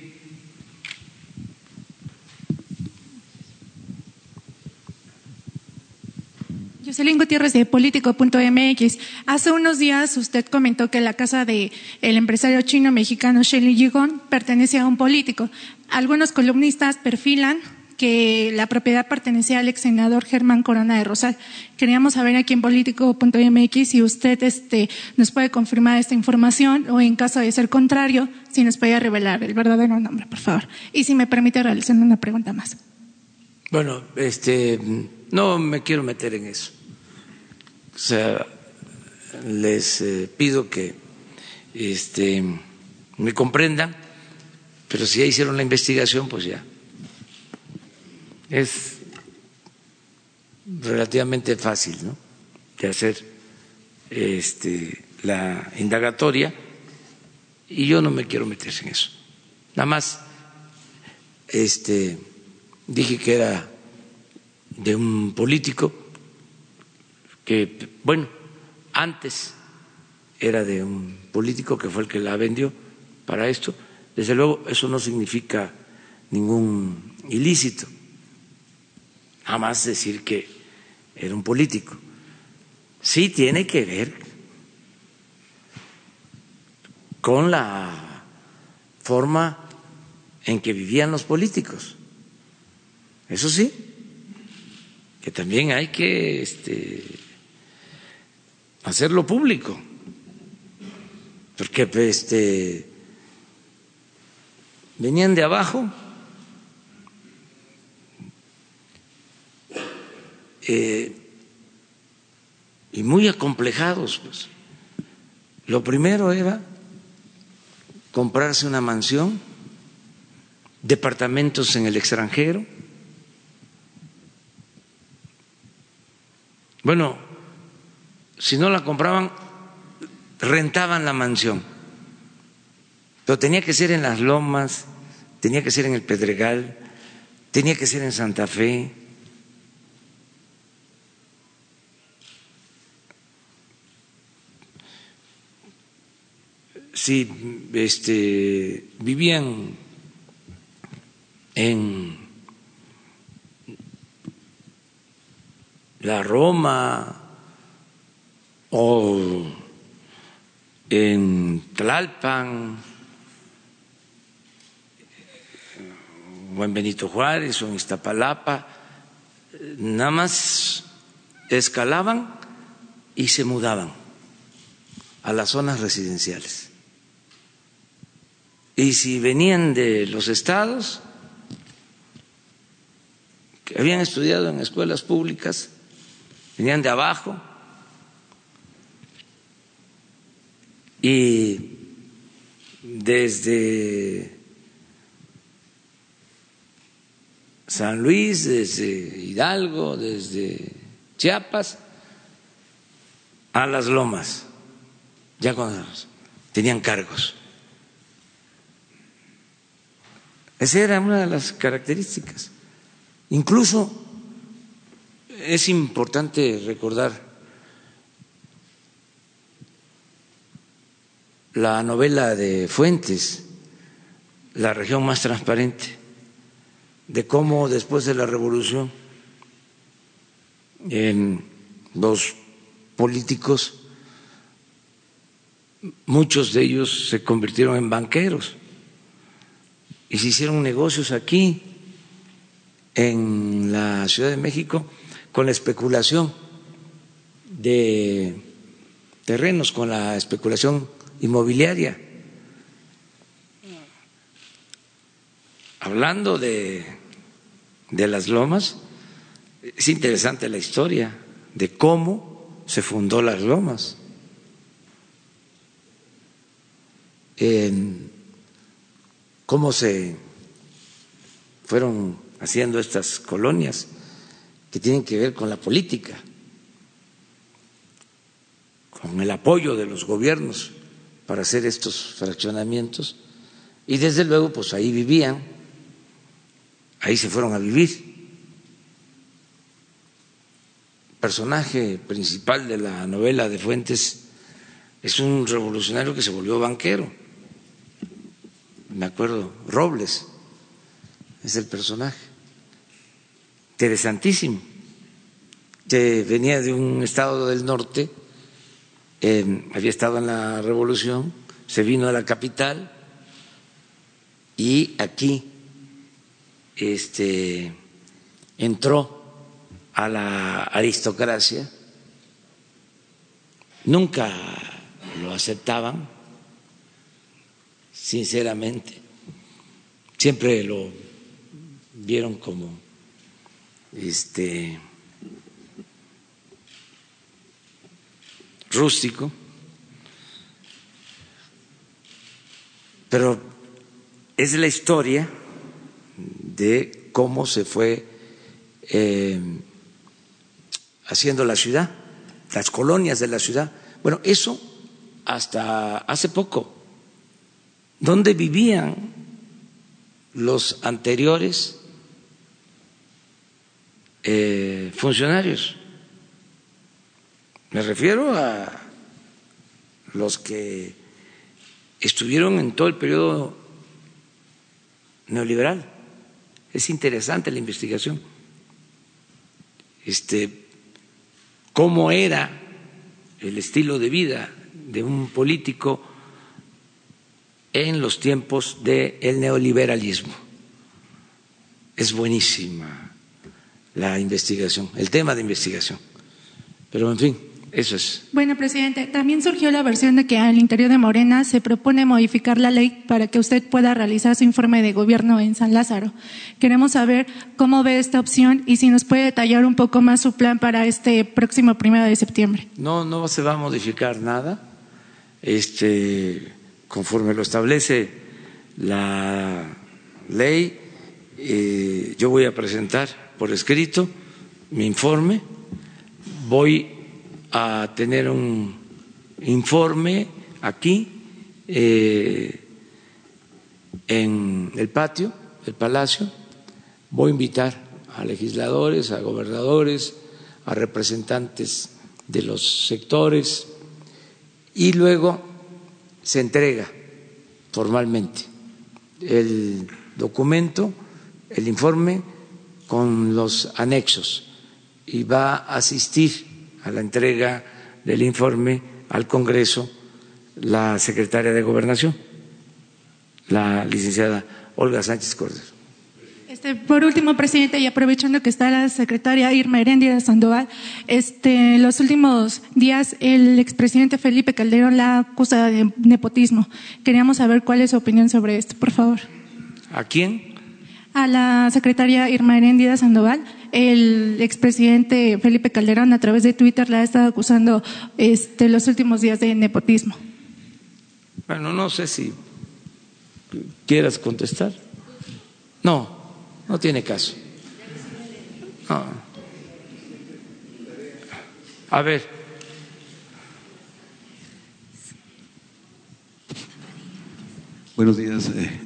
Jocelyn Gutiérrez de Político.mx. Hace unos días usted comentó que la casa del el empresario chino mexicano Shelly Yigong pertenece a un político. Algunos columnistas perfilan que la propiedad pertenecía al ex senador Germán Corona de Rosal. Queríamos saber aquí en Político.mx si usted este, nos puede confirmar esta información o en caso de ser contrario, si nos puede revelar el verdadero nombre, por favor. Y si me permite realizar una pregunta más. Bueno, este, no me quiero meter en eso. O sea, les eh, pido que este, me comprendan, pero si ya hicieron la investigación, pues ya. Es relativamente fácil, ¿no? De hacer este, la indagatoria y yo no me quiero meter en eso. Nada más, este dije que era de un político que, bueno, antes era de un político que fue el que la vendió para esto. Desde luego, eso no significa ningún ilícito. Jamás decir que era un político. Sí tiene que ver con la forma en que vivían los políticos. Eso sí, que también hay que este, hacerlo público, porque este, venían de abajo. eh, y muy acomplejados. Pues. Lo primero era comprarse una mansión, departamentos en el extranjero. Bueno, si no la compraban, rentaban la mansión. Pero tenía que ser en las lomas, tenía que ser en el Pedregal, tenía que ser en Santa Fe. Si este, vivían en la Roma o en Tlalpan o en Benito Juárez o en Iztapalapa, nada más escalaban y se mudaban a las zonas residenciales. Y si venían de los estados, que habían estudiado en escuelas públicas, venían de abajo y desde San Luis, desde Hidalgo, desde Chiapas a las lomas, ya cuando tenían cargos. Esa era una de las características. Incluso es importante recordar la novela de Fuentes, La región más transparente, de cómo después de la revolución en los políticos, muchos de ellos se convirtieron en banqueros y se hicieron negocios aquí en la Ciudad de México con la especulación de terrenos, con la especulación inmobiliaria. Hablando de, de las lomas, es interesante la historia de cómo se fundó las lomas. En cómo se fueron haciendo estas colonias que tienen que ver con la política, con el apoyo de los gobiernos para hacer estos fraccionamientos. Y desde luego pues ahí vivían, ahí se fueron a vivir. El personaje principal de la novela de Fuentes es un revolucionario que se volvió banquero, me acuerdo, Robles es el personaje, interesantísimo, que venía de un estado del norte, había estado en la revolución, se vino a la capital y aquí este, entró a la aristocracia, nunca lo aceptaban, sinceramente, siempre lo vieron como este rústico, pero es la historia de cómo se fue eh, haciendo la ciudad, las colonias de la ciudad. Bueno, eso hasta hace poco. ¿Dónde vivían los anteriores eh, funcionarios? Me refiero a los que estuvieron en todo el periodo neoliberal. Es interesante la investigación. Este, cómo era el estilo de vida de un político en los tiempos del neoliberalismo. Es buenísima la investigación, el tema de investigación. Pero en fin, eso es. Bueno, presidente, también surgió la versión de que al interior de Morena se propone modificar la ley para que usted pueda realizar su informe de gobierno en San Lázaro. Queremos saber cómo ve esta opción y si nos puede detallar un poco más su plan para este próximo primero de septiembre. No, no se va a modificar nada. Este, conforme lo establece la ley, eh, yo voy a presentar por escrito mi informe. Voy a tener un informe aquí eh, en el patio del Palacio. Voy a invitar a legisladores, a gobernadores, a representantes de los sectores y luego se entrega formalmente el documento, el informe con los anexos y va a asistir a la entrega del informe al Congreso la secretaria de Gobernación, la licenciada Olga Sánchez Cordero. Este, por último, presidente, y aprovechando que está la secretaria Irma Herendia Sandoval, este, los últimos días el expresidente Felipe Calderón la acusa de nepotismo. Queríamos saber cuál es su opinión sobre esto, por favor. ¿A quién? A la secretaria Irma Herendia Sandoval el expresidente Felipe Calderón a través de Twitter la ha estado acusando este, los últimos días de nepotismo. Bueno, no sé si quieras contestar. No, no tiene caso. A ver. Buenos días, eh,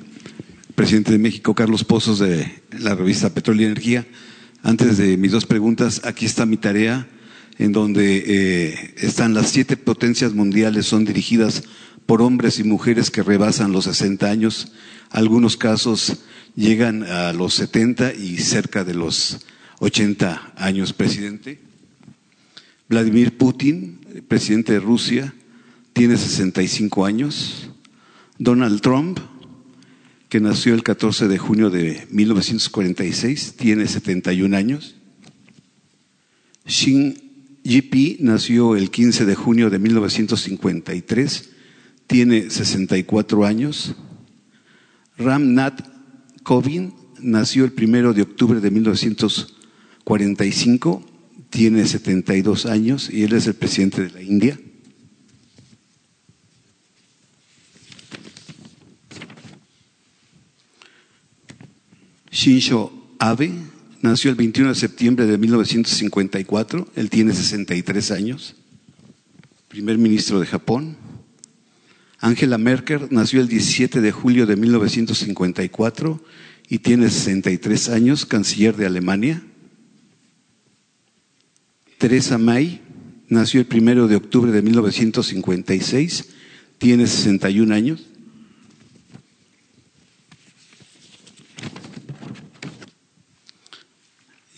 presidente de México, Carlos Pozos de la revista Petróleo y Energía. Antes de mis dos preguntas, aquí está mi tarea, en donde eh, están las siete potencias mundiales, son dirigidas por hombres y mujeres que rebasan los 60 años. Algunos casos llegan a los 70 y cerca de los 80 años, presidente. Vladimir Putin, presidente de Rusia, tiene 65 años. Donald Trump, que nació el 14 de junio de 1946, tiene 71 años. Xi Jinping nació el 15 de junio de 1953, tiene 64 años. Ram Nath Kovind nació el 1 de octubre de 1945, tiene 72 años y él es el presidente de la India. Shinzo Abe nació el 21 de septiembre de 1954, él tiene 63 años, primer ministro de Japón. Angela Merkel nació el 17 de julio de 1954 y tiene 63 años, canciller de Alemania. Teresa May nació el 1 de octubre de 1956, tiene 61 años.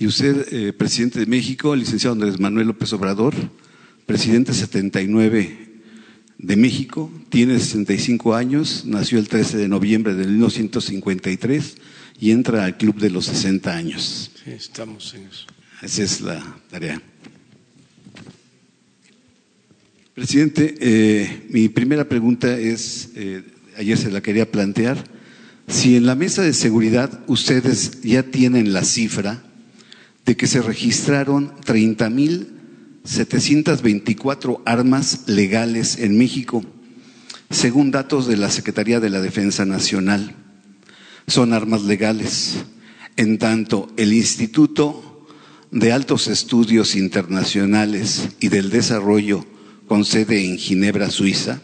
Y usted, eh, presidente de México, licenciado Andrés Manuel López Obrador, presidente 79 de México, tiene 65 años, nació el 13 de noviembre de 1953 y entra al club de los 60 años. Sí, estamos en eso. Esa es la tarea. Presidente, eh, mi primera pregunta es, eh, ayer se la quería plantear, si en la mesa de seguridad ustedes ya tienen la cifra de que se registraron 30.724 armas legales en México, según datos de la Secretaría de la Defensa Nacional. Son armas legales. En tanto, el Instituto de Altos Estudios Internacionales y del Desarrollo, con sede en Ginebra, Suiza,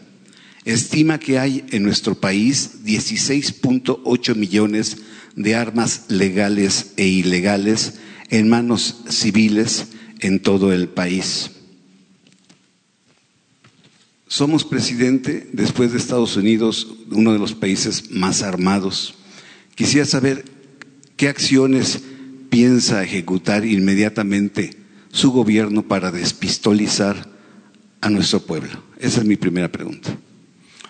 estima que hay en nuestro país 16.8 millones de armas legales e ilegales en manos civiles en todo el país. Somos presidente, después de Estados Unidos, uno de los países más armados. Quisiera saber qué acciones piensa ejecutar inmediatamente su gobierno para despistolizar a nuestro pueblo. Esa es mi primera pregunta.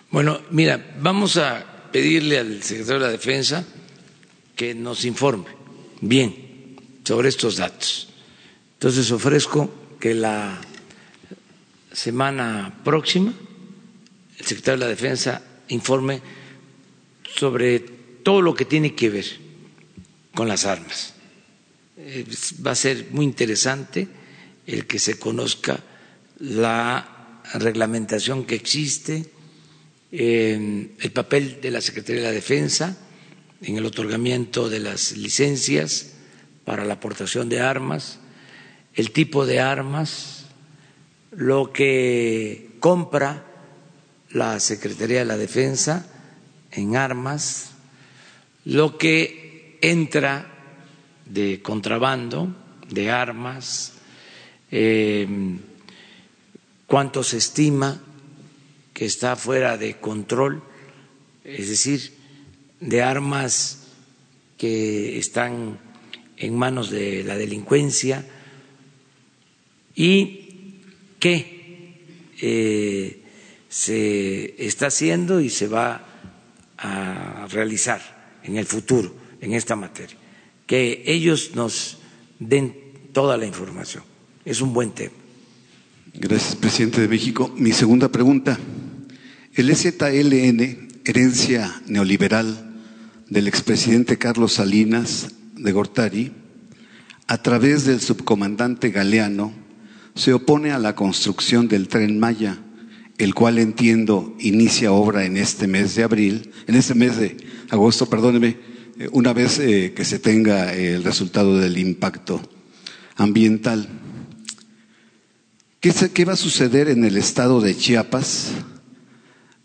Bueno, mira, vamos a pedirle al secretario de la Defensa que nos informe bien sobre estos datos. Entonces ofrezco que la semana próxima el secretario de la Defensa informe sobre todo lo que tiene que ver con las armas. Eh, va a ser muy interesante el que se conozca la reglamentación que existe, el papel de la Secretaría de la Defensa en el otorgamiento de las licencias, para la aportación de armas, el tipo de armas, lo que compra la Secretaría de la Defensa en armas, lo que entra de contrabando de armas, eh, cuánto se estima que está fuera de control, es decir, de armas que están en manos de la delincuencia y qué eh, se está haciendo y se va a realizar en el futuro en esta materia. Que ellos nos den toda la información. Es un buen tema. Gracias, presidente de México. Mi segunda pregunta. El EZLN, herencia neoliberal del expresidente Carlos Salinas, de Gortari, a través del subcomandante Galeano, se opone a la construcción del tren Maya, el cual entiendo inicia obra en este mes de abril, en este mes de agosto, perdóneme, eh, una vez eh, que se tenga el resultado del impacto ambiental. ¿Qué, ¿Qué va a suceder en el estado de Chiapas,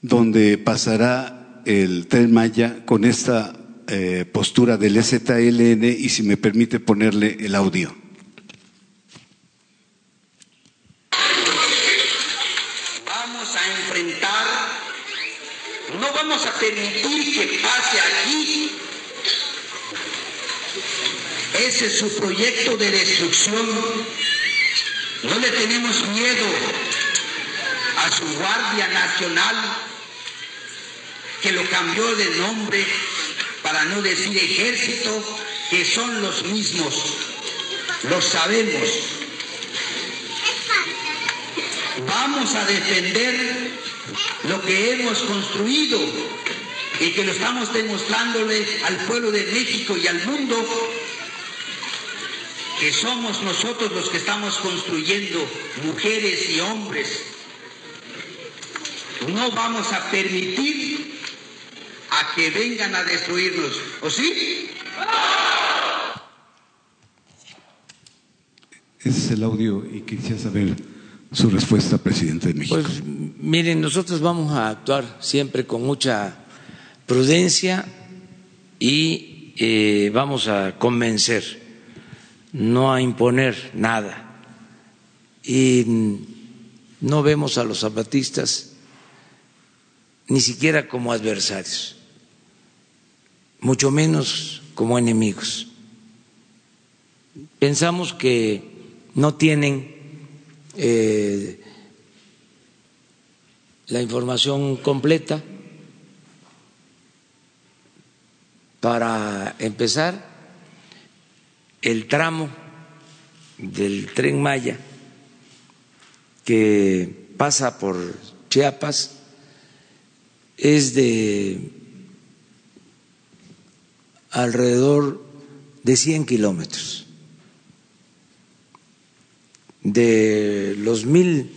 donde pasará el tren Maya con esta eh, postura del ZLN y si me permite ponerle el audio. Vamos a enfrentar, no vamos a permitir que pase aquí. Ese es su proyecto de destrucción. No le tenemos miedo a su Guardia Nacional que lo cambió de nombre para no decir ejército, que son los mismos. Lo sabemos. Vamos a defender lo que hemos construido y que lo estamos demostrándole al pueblo de México y al mundo que somos nosotros los que estamos construyendo, mujeres y hombres. No vamos a permitir a que vengan a destruirnos. ¿O sí? Ese es el audio y quisiera saber su respuesta, presidente de México. Pues miren, nosotros vamos a actuar siempre con mucha prudencia y eh, vamos a convencer, no a imponer nada. Y no vemos a los zapatistas ni siquiera como adversarios, mucho menos como enemigos. Pensamos que no tienen eh, la información completa. Para empezar, el tramo del tren Maya que pasa por Chiapas es de alrededor de 100 kilómetros. De los mil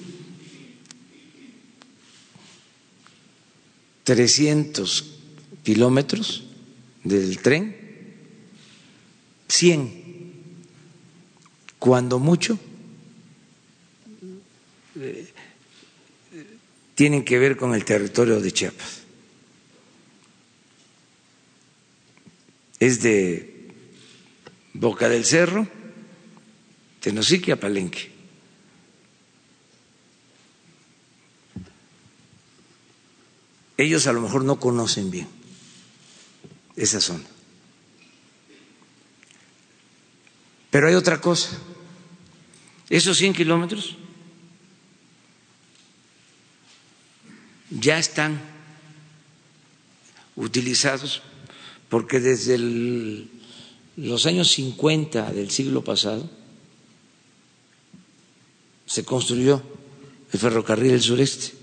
trescientos kilómetros del tren, 100, cuando mucho, eh, tienen que ver con el territorio de Chiapas. Es de Boca del Cerro, Tenosique a Palenque. Ellos a lo mejor no conocen bien esa zona. Pero hay otra cosa. Esos 100 kilómetros ya están utilizados porque desde los años 50 del siglo pasado se construyó el ferrocarril del sureste.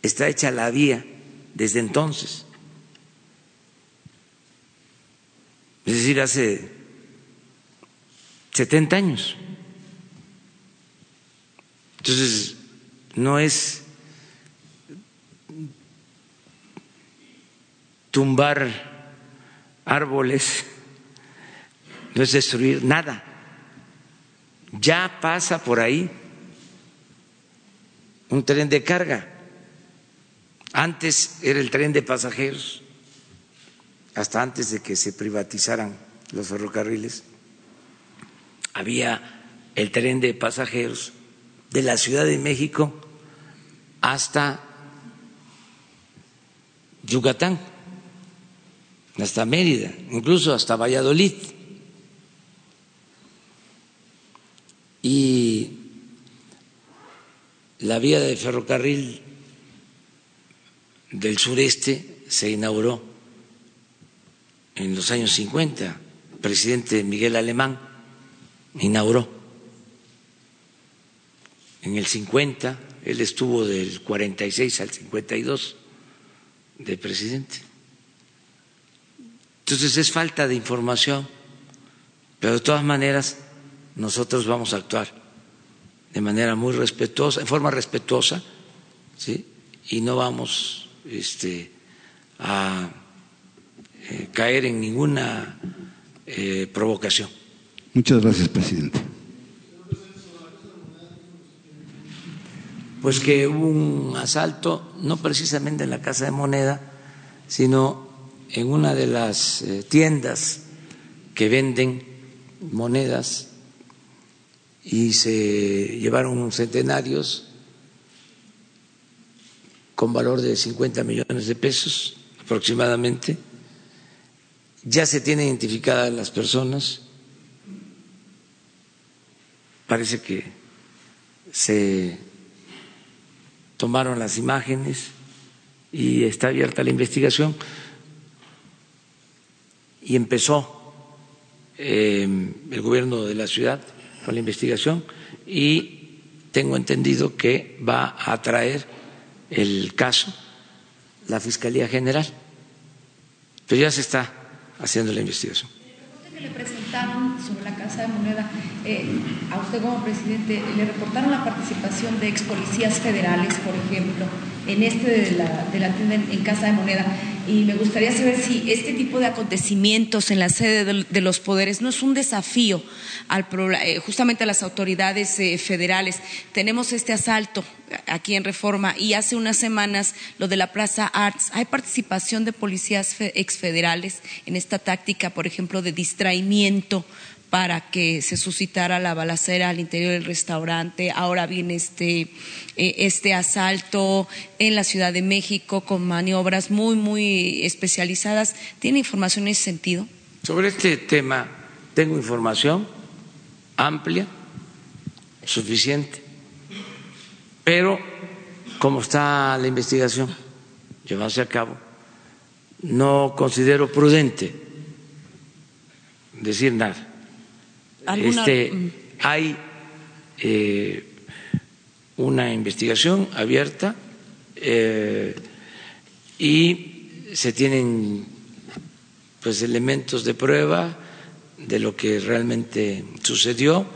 Está hecha la vía desde entonces. Es decir, hace 70 años. Entonces, no es tumbar árboles, no es destruir nada. Ya pasa por ahí un tren de carga. Antes era el tren de pasajeros, hasta antes de que se privatizaran los ferrocarriles. Había el tren de pasajeros de la Ciudad de México hasta Yucatán, hasta Mérida, incluso hasta Valladolid. Y la vía de ferrocarril del sureste se inauguró en los años 50. El presidente Miguel Alemán inauguró. En el 50, él estuvo del 46 al 52 de presidente. Entonces es falta de información, pero de todas maneras nosotros vamos a actuar de manera muy respetuosa, en forma respetuosa, ¿sí? y no vamos este, a eh, caer en ninguna eh, provocación. Muchas gracias, presidente. Pues que hubo un asalto, no precisamente en la Casa de Moneda, sino en una de las eh, tiendas que venden monedas y se llevaron centenarios con valor de 50 millones de pesos aproximadamente. Ya se tienen identificadas las personas. Parece que se tomaron las imágenes y está abierta la investigación. Y empezó eh, el gobierno de la ciudad con la investigación y tengo entendido que va a traer el caso la Fiscalía General, pero ya se está haciendo la investigación. que le presentaron sobre la Casa de Moneda, eh, a usted como presidente, ¿le reportaron la participación de ex policías federales, por ejemplo, en este de la, de la tienda en, Casa de Moneda? Y me gustaría saber si este tipo de acontecimientos en la sede de, los poderes no es un desafío al, eh, justamente a las autoridades eh, federales. Tenemos este asalto aquí en Reforma y hace unas semanas lo de la Plaza Arts. ¿Hay participación de policías exfederales en esta táctica, por ejemplo, de distraimiento para que se suscitara la balacera al interior del restaurante. Ahora viene este, eh, este asalto en la Ciudad de México con maniobras muy, muy especializadas. ¿Tiene información en ese sentido? Sobre este tema tengo información amplia, suficiente, pero como está la investigación llevándose a cabo, no considero prudente decir nada este, mm. hay eh, una investigación abierta eh, y se tienen pues elementos de prueba de lo que realmente sucedió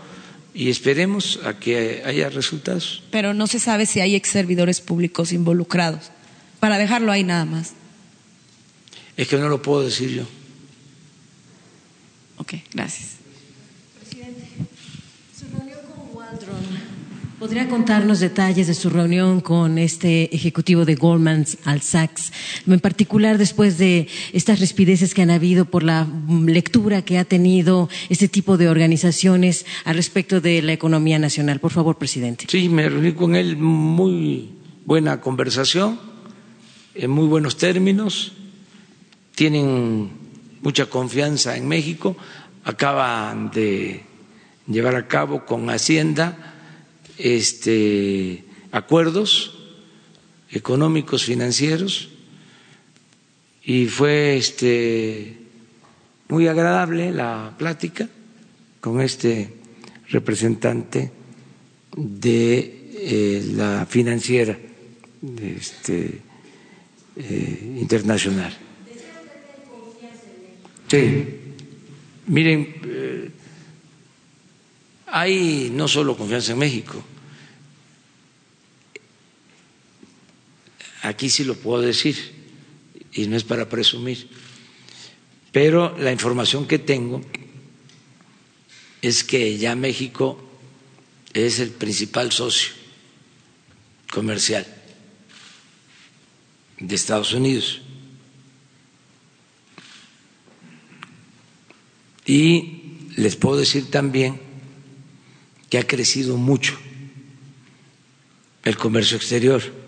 y esperemos a que haya resultados. Pero no se sabe si hay ex servidores públicos involucrados. Para dejarlo ahí nada más. Es que no lo puedo decir yo. Ok, gracias. ¿Podría contarnos detalles de su reunión con este ejecutivo de Goldman Sachs, en particular después de estas respideces que han habido por la lectura que ha tenido este tipo de organizaciones al respecto de la economía nacional? Por favor, presidente. Sí, me reuní con él, muy buena conversación, en muy buenos términos, tienen mucha confianza en México, acaban de llevar a cabo con Hacienda este, acuerdos económicos financieros y fue este, muy agradable la plática con este representante de eh, la financiera este, eh, internacional. Sí, miren, eh, hay no solo confianza en México, aquí sí lo puedo decir y no es para presumir, pero la información que tengo es que ya México es el principal socio comercial de Estados Unidos. Y les puedo decir también que ha crecido mucho el comercio exterior.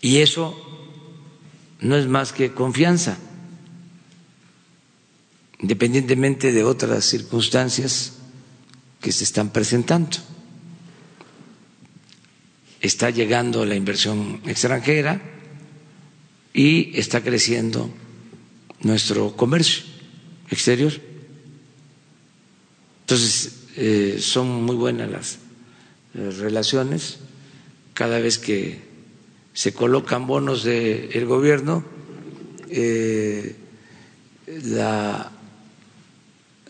Y eso no es más que confianza, independientemente de otras circunstancias que se están presentando. Está llegando la inversión extranjera y está creciendo nuestro comercio exterior. Entonces, eh, son muy buenas las relaciones. Cada vez que se colocan bonos del gobierno, eh, la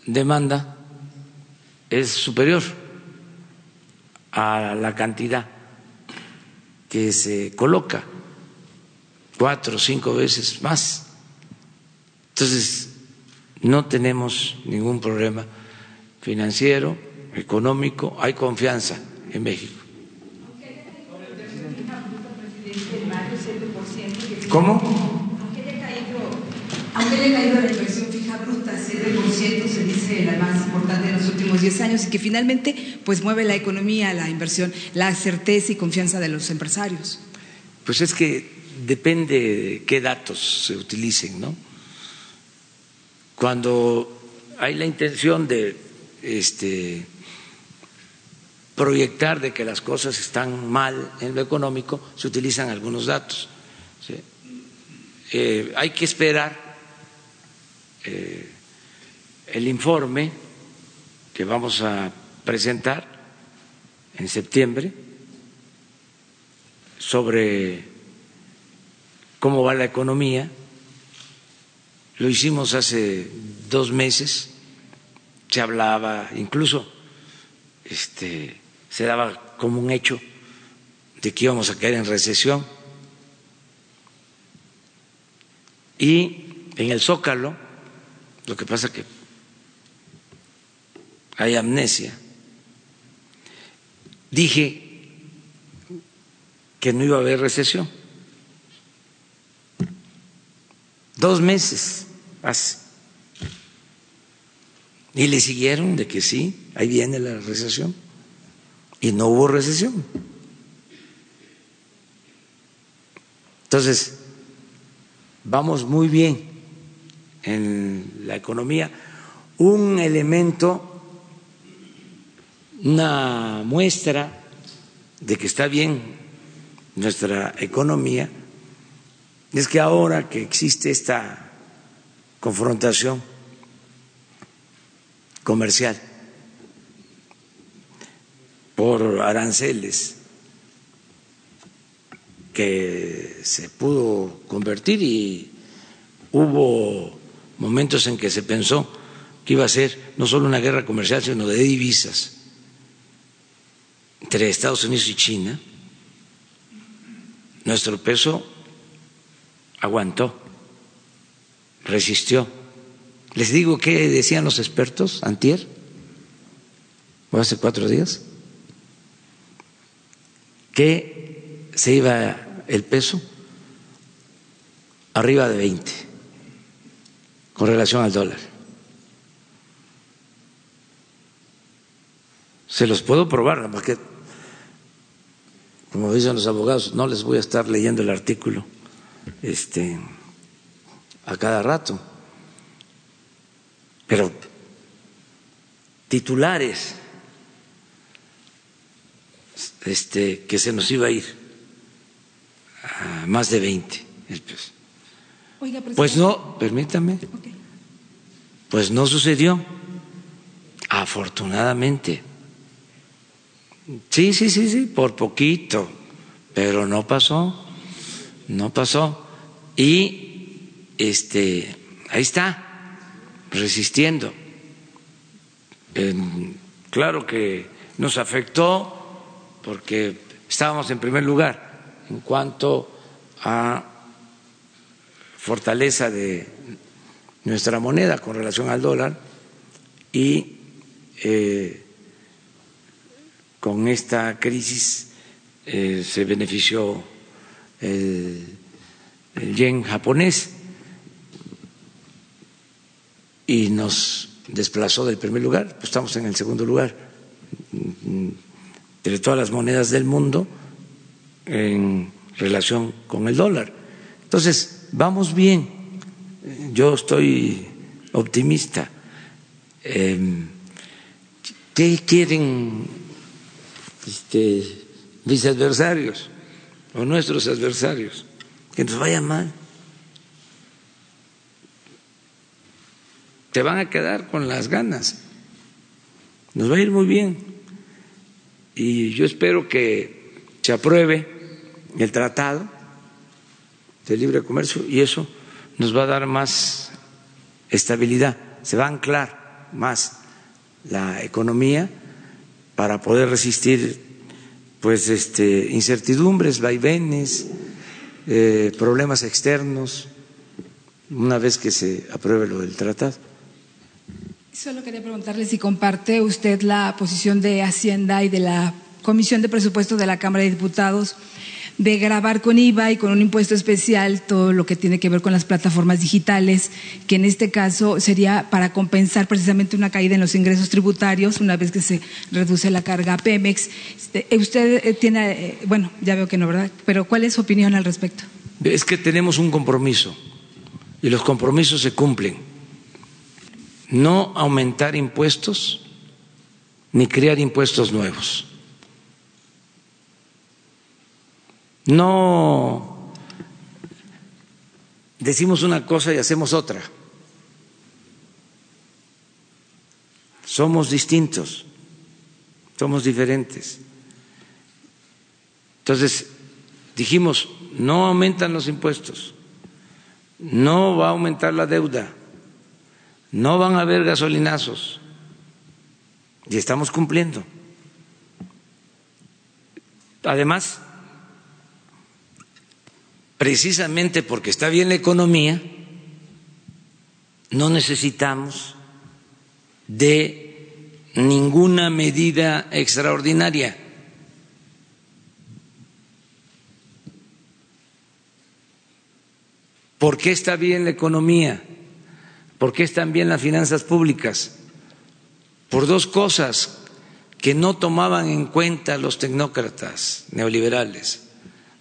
demanda es superior a la cantidad que se coloca, cuatro o cinco veces más. Entonces, no tenemos ningún problema financiero, económico, hay confianza en México. ¿Cómo? Aunque le ha caído la inversión fija bruta 7%, se dice la más importante en los últimos 10 años y que finalmente pues mueve la economía, la inversión, la certeza y confianza de los empresarios. Pues es que depende de qué datos se utilicen, ¿no? Cuando hay la intención de este, proyectar de que las cosas están mal en lo económico, se utilizan algunos datos. Eh, hay que esperar eh, el informe que vamos a presentar en septiembre sobre cómo va la economía. Lo hicimos hace dos meses, se hablaba, incluso este, se daba como un hecho de que íbamos a caer en recesión. Y en el Zócalo, lo que pasa que hay amnesia, dije que no iba a haber recesión. Dos meses hace. Y le siguieron de que sí, ahí viene la recesión. Y no hubo recesión. Entonces, vamos muy bien en la economía. Un elemento, una muestra de que está bien nuestra economía, es que ahora que existe esta confrontación comercial por aranceles, que se pudo convertir y hubo momentos en que se pensó que iba a ser no solo una guerra comercial, sino de divisas entre Estados Unidos y China, nuestro peso aguantó, resistió. Les digo qué decían los expertos antier, o hace cuatro días, que se iba el peso arriba de 20 con relación al dólar. Se los puedo probar, porque, como dicen los abogados, no les voy a estar leyendo el artículo este, a cada rato. Pero titulares este, que se nos iba a ir más de 20 pues no, permítame, pues no sucedió, afortunadamente. Sí, sí, sí, sí, por poquito, pero no pasó, no pasó. Y este, ahí está, resistiendo. claro que nos afectó porque estábamos en primer lugar en cuanto a fortaleza de nuestra moneda con relación al dólar y eh, con esta crisis eh, se benefició el, el yen japonés y nos desplazó del primer lugar, pues estamos en el segundo lugar de todas las monedas del mundo en relación con el dólar. Entonces, vamos bien, yo estoy optimista. Em, ¿Qué quieren este, mis adversarios o nuestros adversarios? Que nos vaya mal. Te van a quedar con las ganas. Nos va a ir muy bien. Y yo espero que se apruebe el tratado de libre comercio y eso nos va a dar más estabilidad, se va a anclar más la economía para poder resistir pues este incertidumbres, vaivenes, eh, problemas externos una vez que se apruebe lo del tratado. Solo quería preguntarle si comparte usted la posición de Hacienda y de la Comisión de Presupuestos de la Cámara de Diputados de grabar con IVA y con un impuesto especial todo lo que tiene que ver con las plataformas digitales, que en este caso sería para compensar precisamente una caída en los ingresos tributarios una vez que se reduce la carga Pemex. Este, usted eh, tiene, eh, bueno, ya veo que no, ¿verdad? Pero ¿cuál es su opinión al respecto? Es que tenemos un compromiso y los compromisos se cumplen. No aumentar impuestos ni crear impuestos nuevos. No decimos una cosa y hacemos otra. Somos distintos, somos diferentes. Entonces, dijimos, no aumentan los impuestos, no va a aumentar la deuda, no van a haber gasolinazos, y estamos cumpliendo. Además, precisamente porque está bien la economía, no necesitamos de ninguna medida extraordinaria. ¿Por qué está bien la economía? ¿Por qué están bien las finanzas públicas? Por dos cosas que no tomaban en cuenta los tecnócratas neoliberales.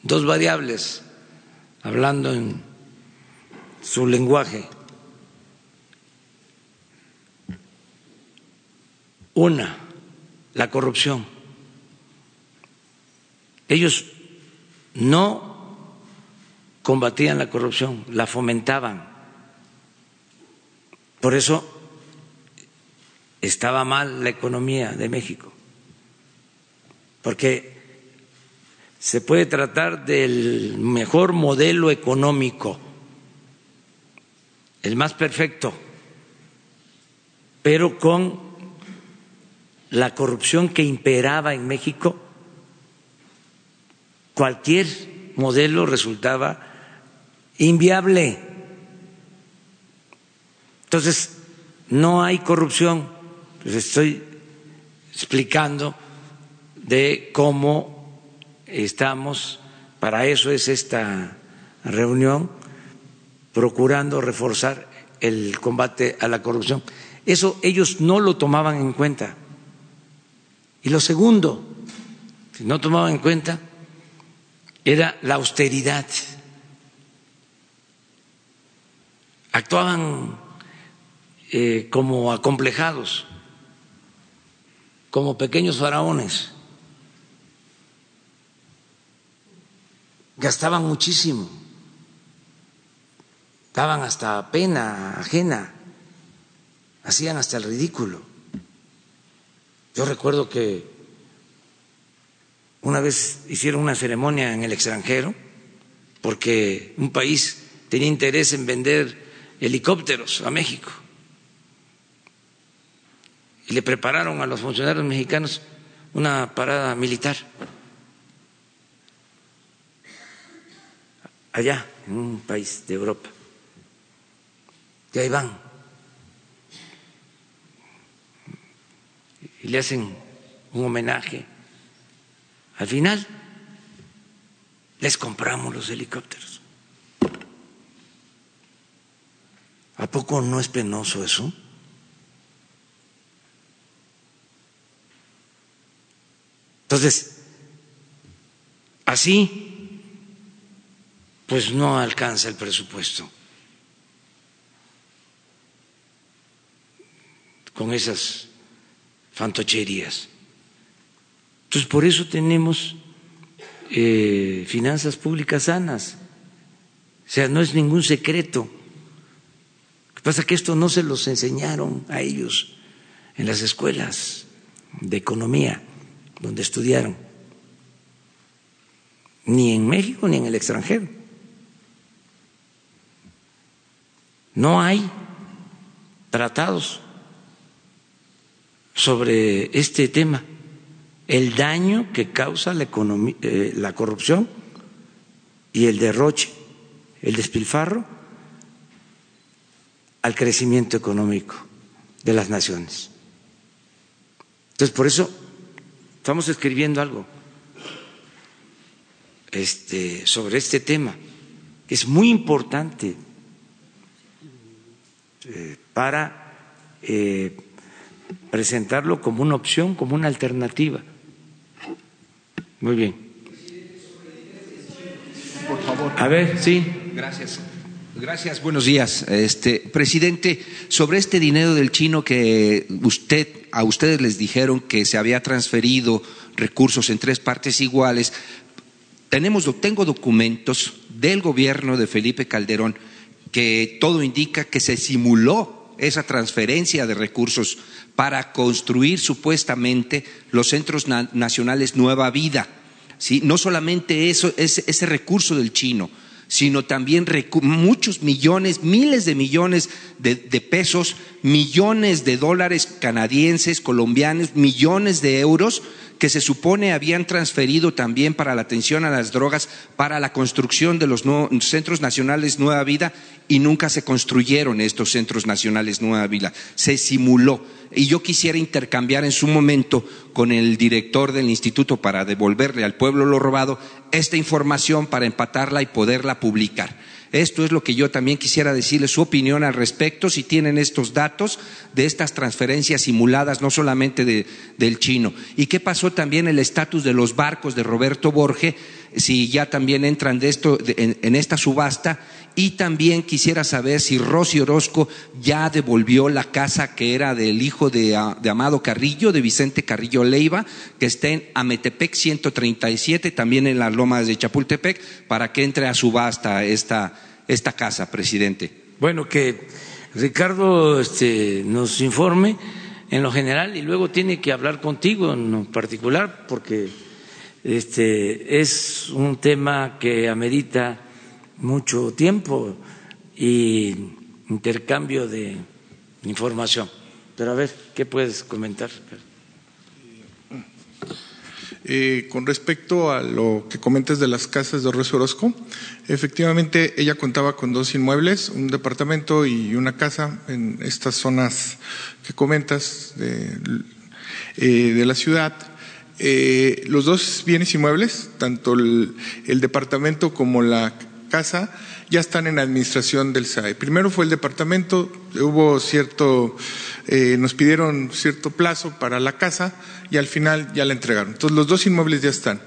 Dos variables, hablando en su lenguaje. Una, la corrupción. Ellos no combatían la corrupción, la fomentaban. Por eso estaba mal la economía de México, porque se puede tratar del mejor modelo económico, el más perfecto, pero con la corrupción que imperaba en México, cualquier modelo resultaba inviable. Entonces, no hay corrupción. Les estoy explicando de cómo estamos, para eso es esta reunión, procurando reforzar el combate a la corrupción. Eso ellos no lo tomaban en cuenta. Y lo segundo, que no tomaban en cuenta, era la austeridad. Actuaban eh, como acomplejados, como pequeños faraones. Gastaban muchísimo, daban hasta pena ajena, hacían hasta el ridículo. Yo recuerdo que una vez hicieron una ceremonia en el extranjero porque un país tenía interés en vender helicópteros a México. Y le prepararon a los funcionarios mexicanos una parada militar allá, en un país de Europa. Y ahí van y le hacen un homenaje. Al final les compramos los helicópteros. ¿A poco no es penoso eso? Entonces, así, pues no alcanza el presupuesto. Con esas fantocherías. Entonces, por eso tenemos eh, finanzas públicas sanas. O sea, no es ningún secreto. Lo que pasa es que esto no se los enseñaron a ellos en las escuelas de economía donde estudiaron, ni en México ni en el extranjero. No hay tratados sobre este tema, el daño que causa eh, la corrupción y el derroche, el despilfarro al crecimiento económico de las naciones. Entonces, por eso estamos escribiendo algo este, sobre este tema, que es muy importante para eh, presentarlo como una opción, como una alternativa. Muy bien. Por favor. A ver, sí. Gracias. Gracias, buenos días. Este, presidente, sobre este dinero del chino que usted, a ustedes les dijeron que se había transferido recursos en tres partes iguales, tenemos, tengo documentos del gobierno de Felipe Calderón que todo indica que se simuló esa transferencia de recursos para construir supuestamente los centros nacionales Nueva Vida. ¿sí? No solamente eso, ese, ese recurso del chino, sino también muchos millones, miles de millones de, de, pesos, millones de dólares canadienses, colombianos, millones de euros que se supone habían transferido también para la atención a las drogas, para la construcción de los centros nacionales Nueva Vida y nunca se construyeron estos centros nacionales Nueva Vida. Se simuló. Y yo quisiera intercambiar en su momento con el director del instituto para devolverle al pueblo lo robado esta información para empatarla y poderla publicar. Esto es lo que yo también quisiera decirle su opinión al respecto, si tienen estos datos de estas transferencias simuladas, no solamente del chino. ¿Y qué pasó también el estatus de los barcos de Roberto Borge, si ya también entran de esto, en, esta subasta? Y también quisiera saber si Rosy Orozco ya devolvió la casa que era del hijo de, de, Amado Carrillo, de Vicente Carrillo Leiva, que está en Ametepec 137, también en las lomas de Chapultepec, para que entre a subasta esta, esta casa, presidente. Bueno, que Ricardo este, nos informe en lo general y luego tiene que hablar contigo en lo particular, porque este, es un tema que amerita mucho tiempo y intercambio de información. Pero a ver, ¿qué puedes comentar? Eh, con respecto a lo que comentas de las casas de Rosa Orozco, efectivamente ella contaba con dos inmuebles, un departamento y una casa en estas zonas que comentas de, eh, la ciudad. Eh, los dos bienes inmuebles, tanto el, el departamento como la casa ya están en administración del SAE. Primero fue el departamento, hubo cierto, eh, nos pidieron cierto plazo para la casa y al final ya la entregaron. Entonces los dos inmuebles ya están.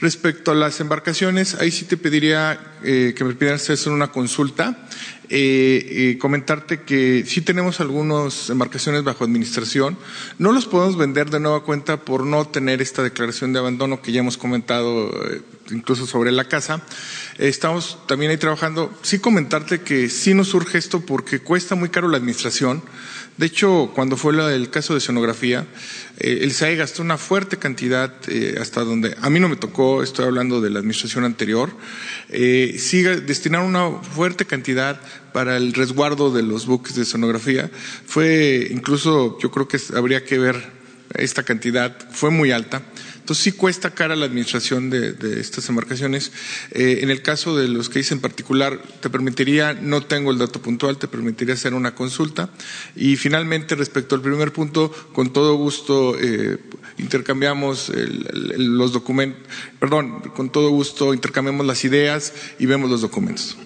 Respecto a las embarcaciones, ahí sí te pediría eh, que me pidieras hacer una consulta. Eh, comentarte que sí tenemos algunas embarcaciones bajo administración. No los podemos vender de nueva cuenta por no tener esta declaración de abandono que ya hemos comentado incluso sobre la casa. Estamos también ahí trabajando. Sí comentarte que sí nos surge esto porque cuesta muy caro la administración. De hecho, cuando fue el caso de escenografía, eh, el SAE gastó una fuerte cantidad eh, hasta donde a mí no me tocó, estoy hablando de la administración anterior, eh, sí destinaron una fuerte cantidad para el resguardo de los buques de escenografía. Fue incluso, yo creo que habría que ver esta cantidad, fue muy alta. Entonces sí cuesta cara la administración de, estas embarcaciones. Eh, en el caso de los que hice en particular, te permitiría, no tengo el dato puntual, te permitiría hacer una consulta. Y finalmente, respecto al primer punto, con todo gusto eh, intercambiamos los documentos, perdón, con todo gusto intercambiamos las ideas y vemos los documentos.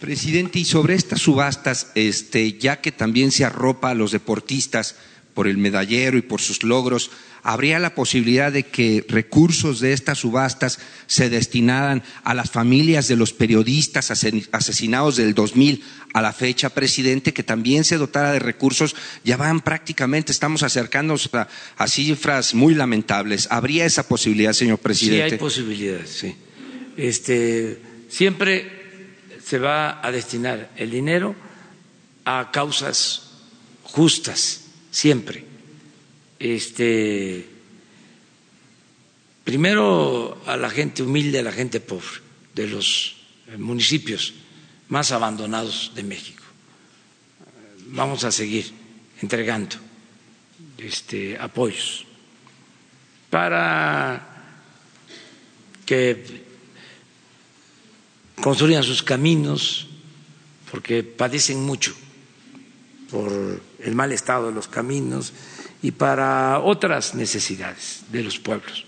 Presidente, y sobre estas subastas, este, ya que también se arropa a los deportistas por el medallero y por sus logros, habría la posibilidad de que recursos de estas subastas se destinaran a las familias de los periodistas asesinados del 2000 a la fecha, presidente, que también se dotara de recursos. Ya van prácticamente, estamos acercándonos a, cifras muy lamentables. ¿Habría esa posibilidad, señor presidente? Sí, hay posibilidades, sí. Este, siempre se va a destinar el dinero a causas justas, siempre este, primero a la gente humilde, a la gente pobre de los municipios más abandonados de México. Vamos a seguir entregando este, apoyos para que construyan sus caminos, porque padecen mucho por el mal estado de los caminos y para otras necesidades de los pueblos.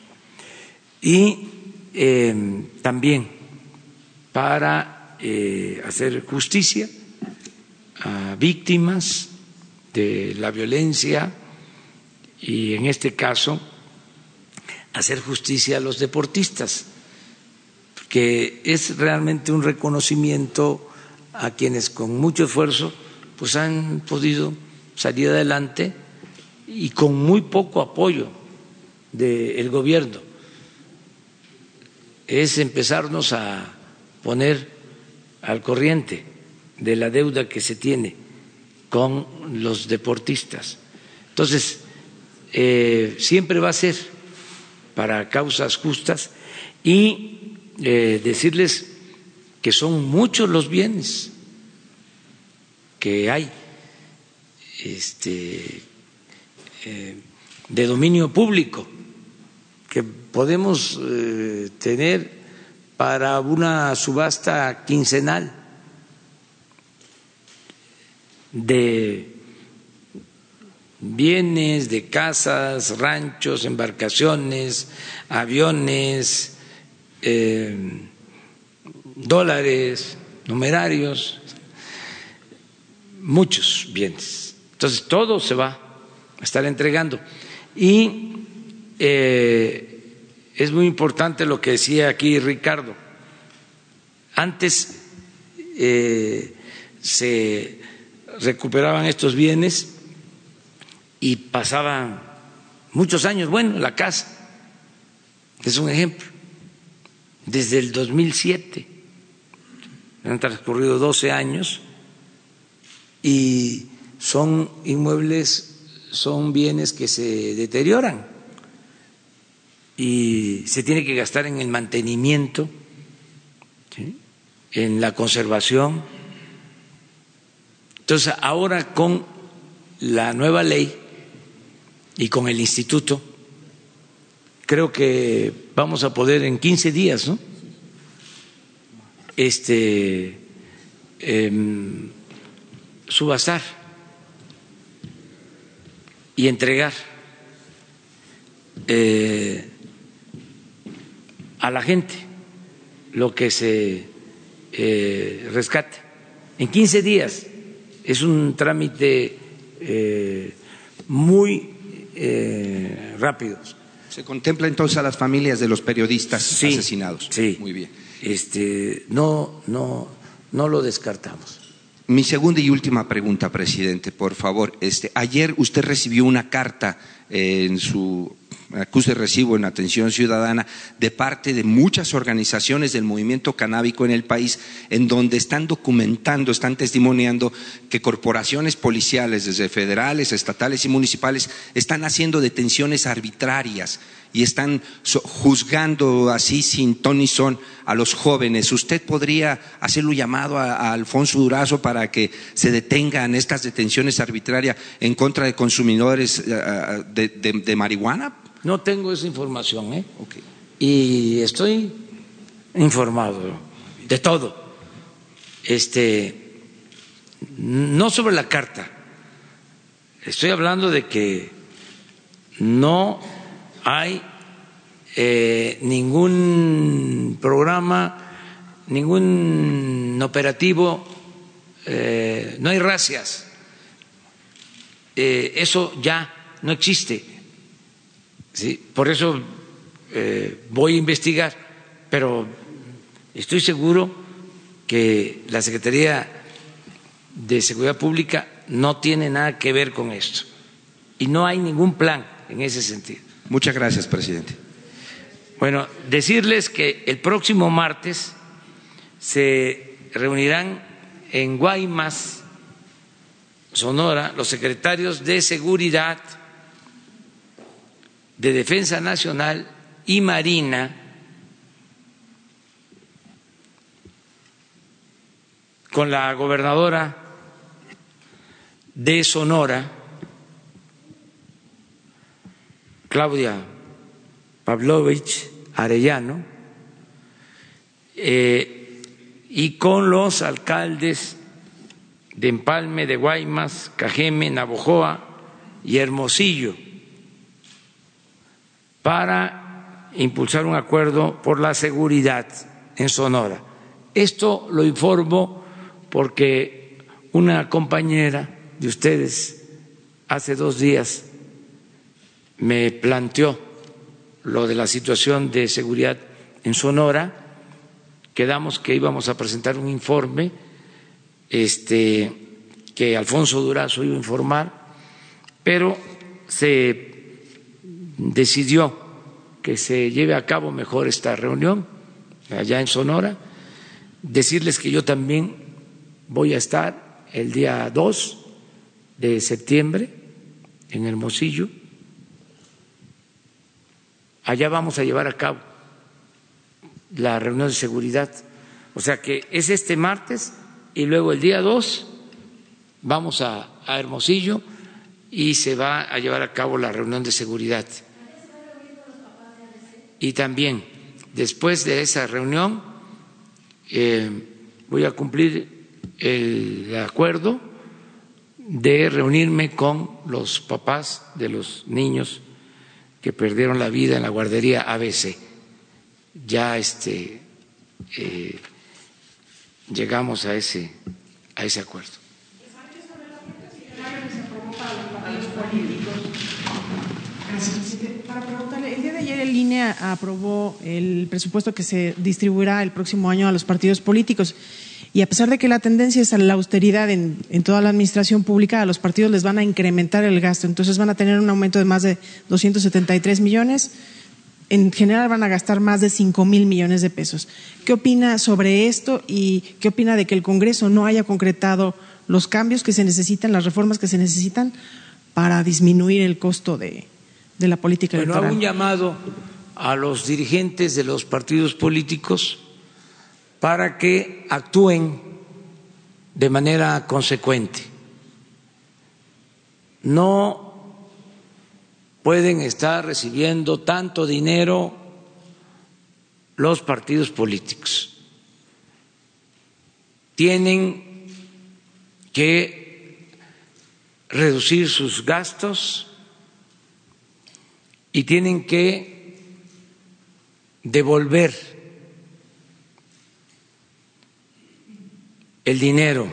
Y eh, también para eh, hacer justicia a víctimas de la violencia y en este caso hacer justicia a los deportistas, porque es realmente un reconocimiento a quienes con mucho esfuerzo pues han podido salir adelante y con muy poco apoyo del gobierno. Es empezarnos a poner al corriente de la deuda que se tiene con los deportistas. Entonces, eh, siempre va a ser para causas justas y eh, decirles que son muchos los bienes que hay este, de dominio público que podemos eh, tener para una subasta quincenal de bienes, de casas, ranchos, embarcaciones, aviones, eh, dólares, numerarios, muchos bienes. Entonces, todo se va estar entregando. Y eh, es muy importante lo que decía aquí Ricardo. Antes eh, se recuperaban estos bienes y pasaban muchos años. Bueno, la casa es un ejemplo. Desde el 2007 han transcurrido 12 años y son inmuebles, son bienes que se deterioran y se tiene que gastar en el mantenimiento, en la conservación. Entonces, ahora con la nueva ley y con el instituto, creo que vamos a poder en 15 días, ¿no? Este, eh, subastar y entregar eh, a la gente lo que se eh, rescata. En 15 días es un trámite eh, muy eh, rápido. ¿Se contempla entonces a las familias de los periodistas asesinados? Sí. Muy bien. Este, no, no, no lo descartamos. Mi segunda y última pregunta, presidente, por favor. Este, ayer usted recibió una carta en su acuse recibo en atención ciudadana de parte de muchas organizaciones del movimiento canábico en el país, en donde están documentando, están testimoniando que corporaciones policiales, desde federales, estatales y municipales, están haciendo detenciones arbitrarias y están juzgando así sin ton ni son a los jóvenes. ¿Usted podría hacerlo llamado a, Alfonso Durazo para que se detengan estas detenciones arbitrarias en contra de consumidores eh, de marihuana? No tengo esa información, ¿eh? Y estoy informado de todo. Este, no sobre la carta. Estoy hablando de que no hay eh, ningún programa, ningún operativo, eh, no hay racias. Eh, eso ya no existe por eso eh, voy a investigar, pero estoy seguro que la Secretaría de Seguridad Pública no tiene nada que ver con esto y no hay ningún plan en ese sentido. Muchas gracias, presidente. Bueno, decirles que el próximo martes se reunirán en Guaymas, Sonora, los secretarios de Seguridad de Defensa Nacional y Marina con la gobernadora de Sonora, Claudia Pavlovich Arellano, eh, y con los alcaldes de Empalme, de Guaymas, Cajeme, Navojoa y Hermosillo para impulsar un acuerdo por la seguridad en Sonora. Esto lo informo porque una compañera de ustedes hace dos días me planteó lo de la situación de seguridad en Sonora. Quedamos que íbamos a presentar un informe este, que Alfonso Durazo iba a informar, pero se decidió que se lleve a cabo mejor esta reunión allá en Sonora. Decirles que yo también voy a estar el día 2 de septiembre en Hermosillo. Allá vamos a llevar a cabo la reunión de seguridad. O sea que es este martes y luego el día 2 vamos a, a Hermosillo y se va a llevar a cabo la reunión de seguridad. Y también después de esa reunión eh, voy a cumplir el acuerdo de reunirme con los papás de los niños que perdieron la vida en la guardería ABC. Ya este, eh, llegamos a ese, a ese acuerdo. Para preguntarle, el aprobó el presupuesto que se distribuirá el próximo año a los partidos políticos. Y a pesar de que la tendencia es a la austeridad en, toda la administración pública, a los partidos les van a incrementar el gasto. Entonces van a tener un aumento de más de 273 millones. En general van a gastar más de 5 mil millones de pesos. ¿Qué opina sobre esto y qué opina de que el Congreso no haya concretado los cambios que se necesitan, las reformas que se necesitan para disminuir el costo de, la política bueno, electoral? un llamado a los dirigentes de los partidos políticos para que actúen de manera consecuente. No pueden estar recibiendo tanto dinero los partidos políticos. Tienen que reducir sus gastos y tienen que devolver el dinero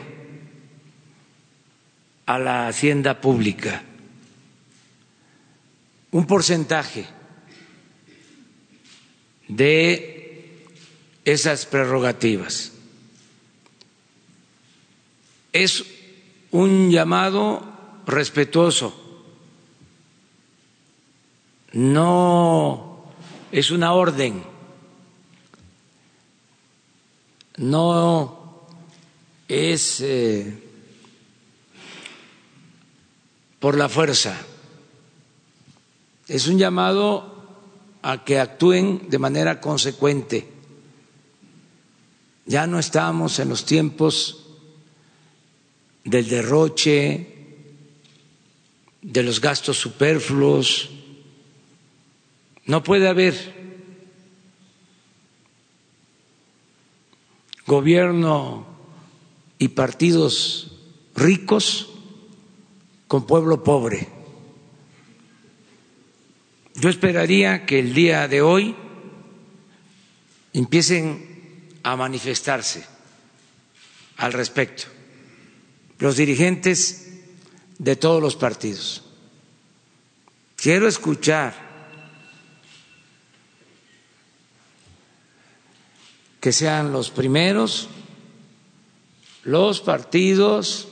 a la hacienda pública, un porcentaje de esas prerrogativas. Es un llamado respetuoso, no es una orden, no es eh, por la fuerza, es un llamado a que actúen de manera consecuente. Ya no estamos en los tiempos del derroche, de los gastos superfluos. No puede haber gobierno y partidos ricos con pueblo pobre. Yo esperaría que el día de hoy empiecen a manifestarse al respecto los dirigentes de todos los partidos. Quiero escuchar que sean los primeros los partidos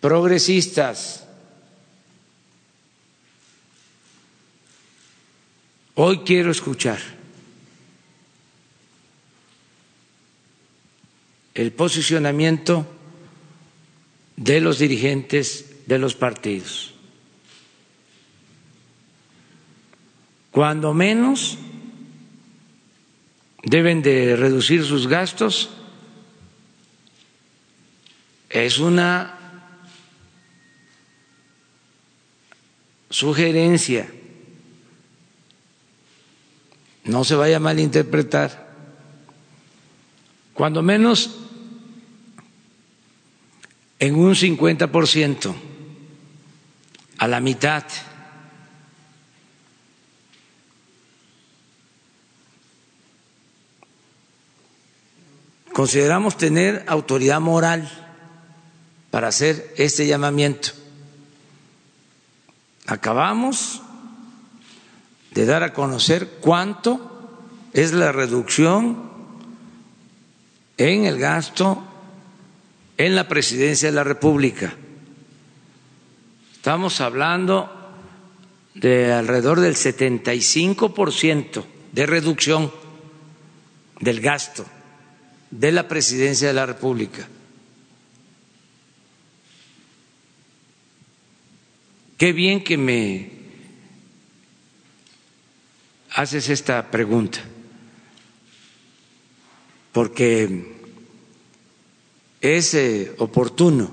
progresistas. Hoy quiero escuchar el posicionamiento de los dirigentes de los partidos. Cuando menos deben de reducir sus gastos es una sugerencia. No se vaya a malinterpretar. Cuando menos en un 50%, a la mitad. Consideramos tener autoridad moral para hacer este llamamiento. Acabamos de dar a conocer cuánto es la reducción en el gasto en la presidencia de la República. Estamos hablando de alrededor del 75% de reducción del gasto de la presidencia de la República. Qué bien que me haces esta pregunta, porque es eh, oportuno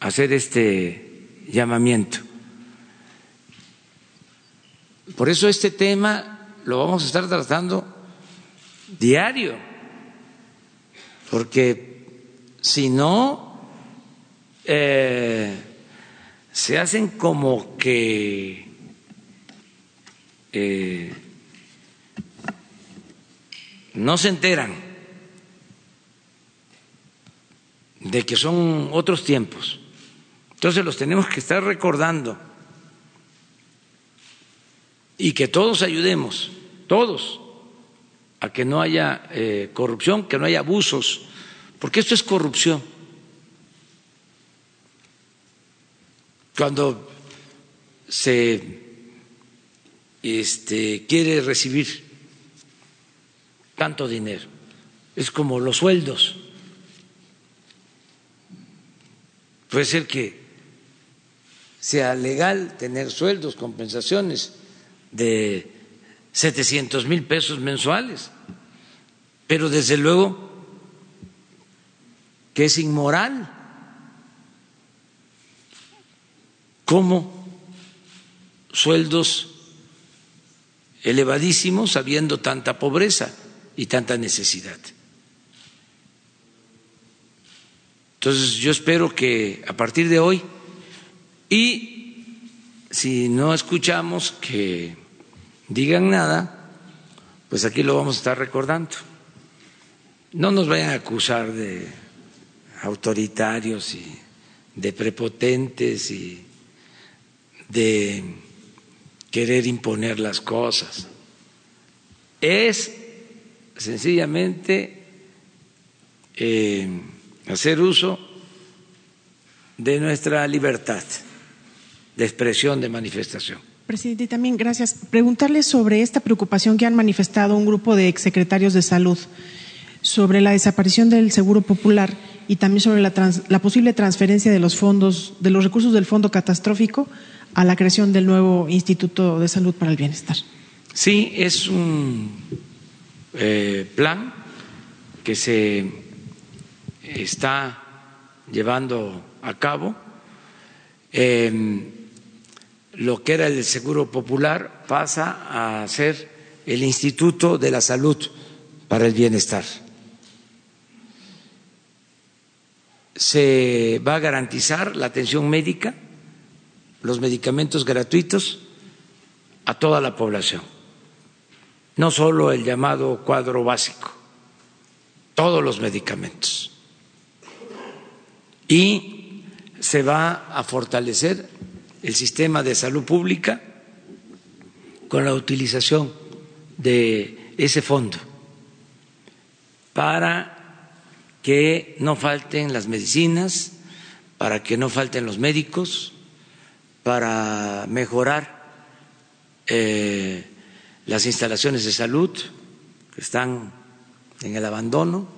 hacer este llamamiento. Por eso este tema lo vamos a estar tratando diario, porque si no, eh, se hacen como que eh, no se enteran de que son otros tiempos. Entonces los tenemos que estar recordando y que todos ayudemos, todos, a que no haya eh, corrupción, que no haya abusos, porque esto es corrupción. Cuando se este, quiere recibir tanto dinero, es como los sueldos. Puede ser que sea legal tener sueldos, compensaciones de 700 mil pesos mensuales, pero desde luego que es inmoral. ¿Cómo sueldos elevadísimos habiendo tanta pobreza y tanta necesidad? Entonces yo espero que a partir de hoy y si no escuchamos que digan nada, pues aquí lo vamos a estar recordando. No nos vayan a acusar de autoritarios y de prepotentes y de querer imponer las cosas. Es sencillamente eh, hacer uso de nuestra libertad de expresión, de manifestación. Presidente, también gracias. Preguntarle sobre esta preocupación que han manifestado un grupo de exsecretarios de salud sobre la desaparición del Seguro Popular y también sobre la, la, posible transferencia de los fondos, de los recursos del fondo catastrófico a la creación del nuevo Instituto de Salud para el Bienestar. Sí, es un eh, plan que se está llevando a cabo. Eh, lo que era el Seguro Popular pasa a ser el Instituto de la Salud para el Bienestar. Se va a garantizar la atención médica, los medicamentos gratuitos a toda la población, no solo el llamado cuadro básico, todos los medicamentos. Y se va a fortalecer el sistema de salud pública con la utilización de ese fondo para que no falten las medicinas, para que no falten los médicos, para mejorar eh, las instalaciones de salud que están en el abandono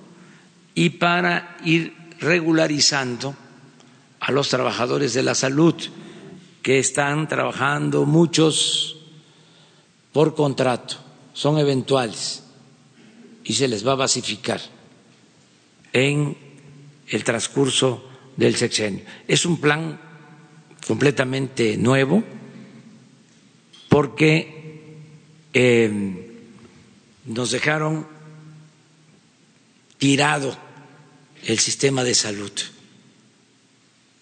y para ir regularizando a los trabajadores de la salud que están trabajando muchos por contrato, son eventuales y se les va a basificar en el transcurso del sexenio. Es un plan completamente nuevo porque eh, nos dejaron tirado el sistema de salud.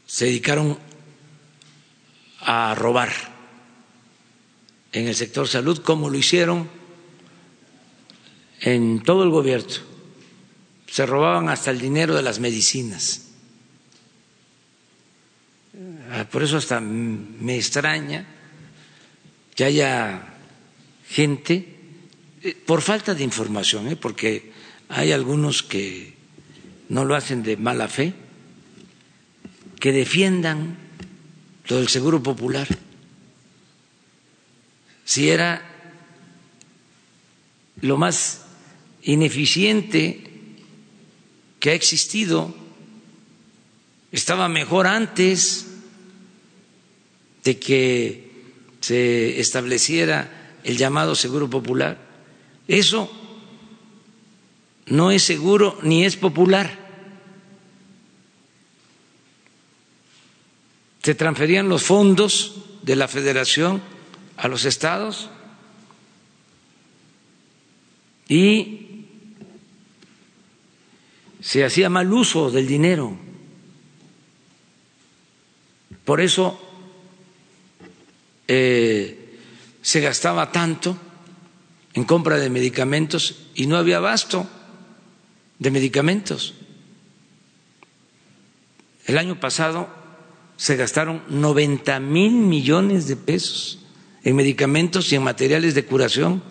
Se dedicaron a robar en el sector salud, como lo hicieron en todo el gobierno. Se robaban hasta el dinero de las medicinas. Ah, por eso hasta me extraña que haya gente, eh, por falta de información, ¿eh? porque hay algunos que no lo hacen de mala fe, que defiendan lo del Seguro Popular. Si era lo más ineficiente que ha existido, estaba mejor antes de que se estableciera el llamado seguro popular. Eso no es seguro ni es popular. se transferían los fondos de la federación a los estados y se hacía mal uso del dinero. Por eso eh, se gastaba tanto en compra de medicamentos y no había abasto de medicamentos. El año pasado se gastaron 90 mil millones de pesos en medicamentos y en materiales de curación.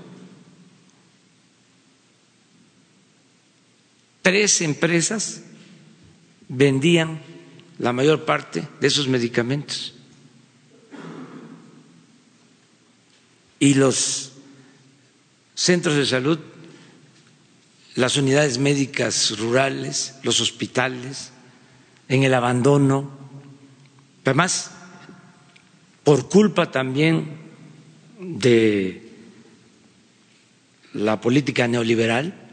Tres empresas vendían la mayor parte de esos medicamentos. Y los centros de salud, las unidades médicas rurales, los hospitales, en el abandono, además, por culpa también de la política neoliberal,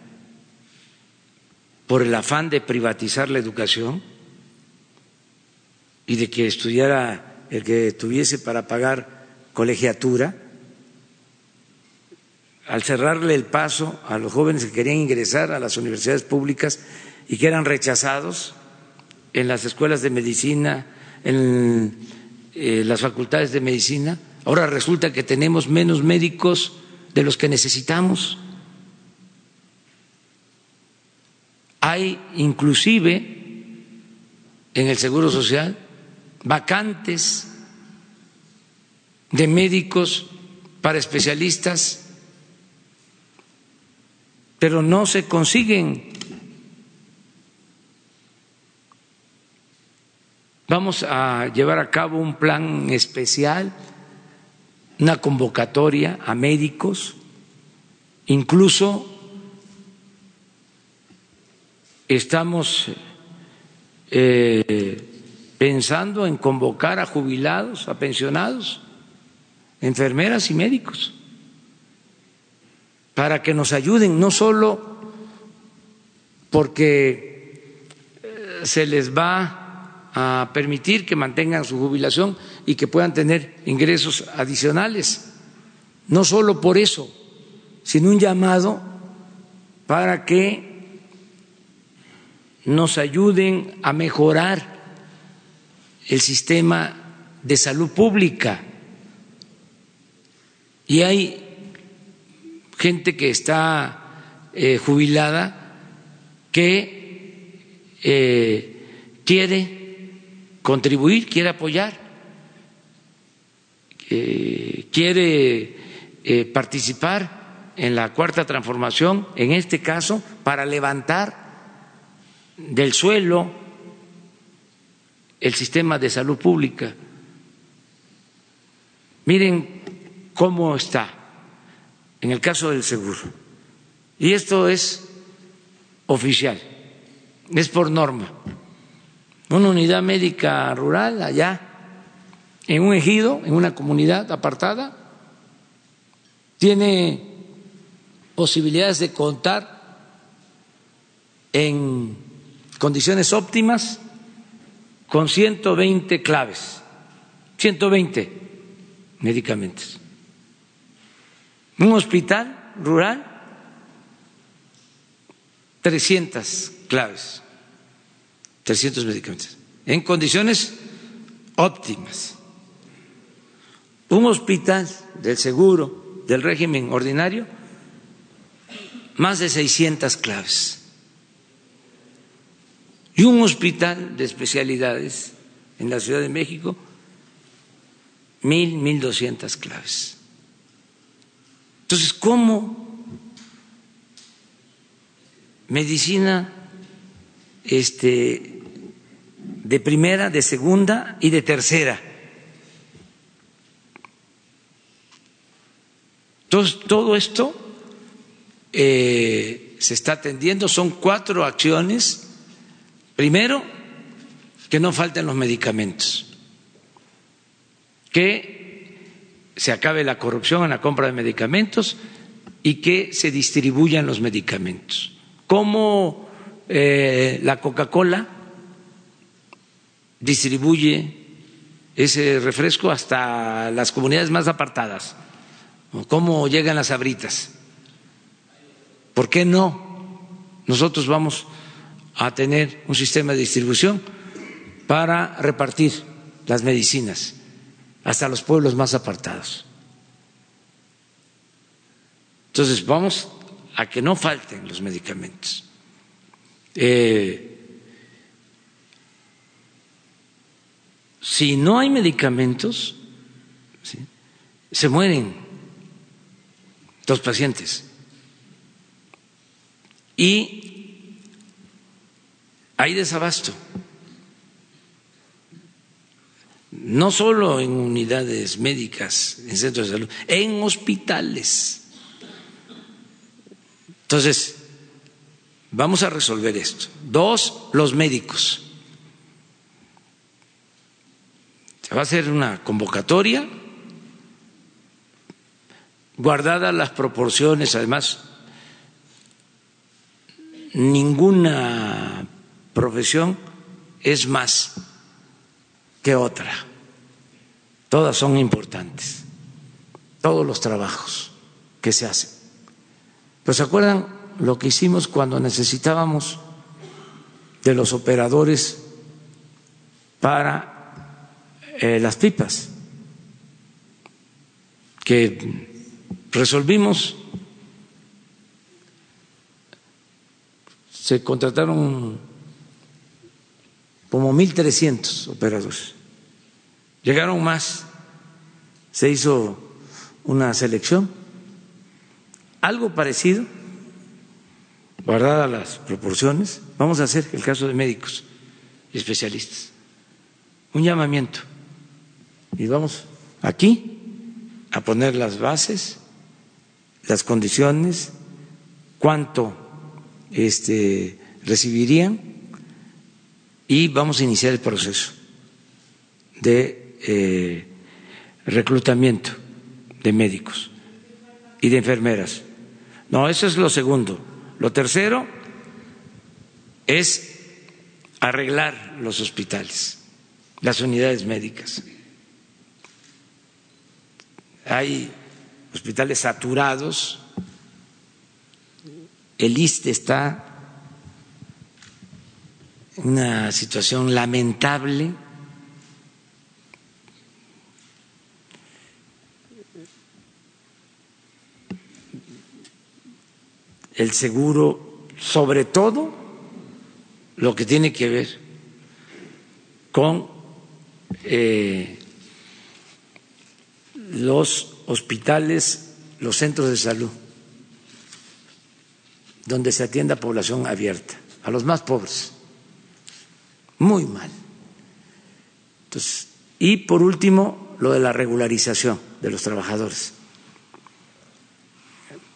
por el afán de privatizar la educación y de que estudiara el que tuviese para pagar colegiatura, al cerrarle el paso a los jóvenes que querían ingresar a las universidades públicas y que eran rechazados en las escuelas de medicina, en eh, las facultades de medicina, ahora resulta que tenemos menos médicos de los que necesitamos. Hay inclusive en el Seguro Social vacantes de médicos para especialistas, pero no se consiguen. Vamos a llevar a cabo un plan especial, una convocatoria a médicos, incluso estamos eh, pensando en convocar a jubilados, a pensionados, enfermeras y médicos, para que nos ayuden, no solo porque eh, se les va a permitir que mantengan su jubilación y que puedan tener ingresos adicionales. No solo por eso, sino un llamado para que nos ayuden a mejorar el sistema de salud pública. Y hay gente que está eh, jubilada que eh, quiere contribuir, quiere apoyar, quiere eh, participar en la cuarta transformación, en este caso, para levantar del suelo el sistema de salud pública. Miren cómo está en el caso del seguro. Y esto es oficial, es por norma una unidad médica rural allá, en un ejido, en una comunidad apartada, tiene posibilidades de contar en condiciones óptimas con 120 claves, 120 medicamentos. Un hospital rural, 300 claves. 300 medicamentos, en condiciones óptimas. Un hospital del seguro del régimen ordinario, más de 600 claves. Y un hospital de especialidades en la Ciudad de México, mil, mil doscientas claves. Entonces, ¿cómo medicina este, de primera, de segunda y de tercera. Todo esto eh, se está atendiendo, son cuatro acciones. Primero, que no falten los medicamentos, que se acabe la corrupción en la compra de medicamentos y que se distribuyan los medicamentos. ¿Cómo eh, la Coca-Cola distribuye ese refresco hasta las comunidades más apartadas. ¿Cómo llegan las abritas? ¿Por qué no? Nosotros vamos a tener un sistema de distribución para repartir las medicinas hasta los pueblos más apartados. Entonces, vamos a que no falten los medicamentos. Eh, si no hay medicamentos, se mueren los pacientes. Y hay desabasto. No solo en unidades médicas, en centros de salud, en hospitales. Entonces, vamos a resolver esto. Dos, los médicos. Se va a hacer una convocatoria guardadas las proporciones, además, ninguna profesión es más que otra. Todas son importantes, todos los trabajos que se hacen. Pero ¿se acuerdan lo que hicimos cuando necesitábamos de los operadores para eh, las pipas? Que resolvimos, se contrataron como 1.300 operadores, llegaron más, se hizo una selección, algo parecido, guardadas las proporciones, vamos a hacer el caso de médicos especialistas, un llamamiento, y vamos aquí a poner las bases las condiciones, cuánto este, recibirían y vamos a iniciar el proceso de eh, reclutamiento de médicos y de enfermeras. No, eso es lo segundo. Lo tercero es arreglar los hospitales, las unidades médicas. Hay hospitales saturados, el ISTE está una situación lamentable. El seguro, sobre todo lo que tiene que ver con eh, los hospitales, los centros de salud, donde se atienda a población abierta, a los más pobres. Muy mal. Entonces, y por último, lo de la regularización de los trabajadores.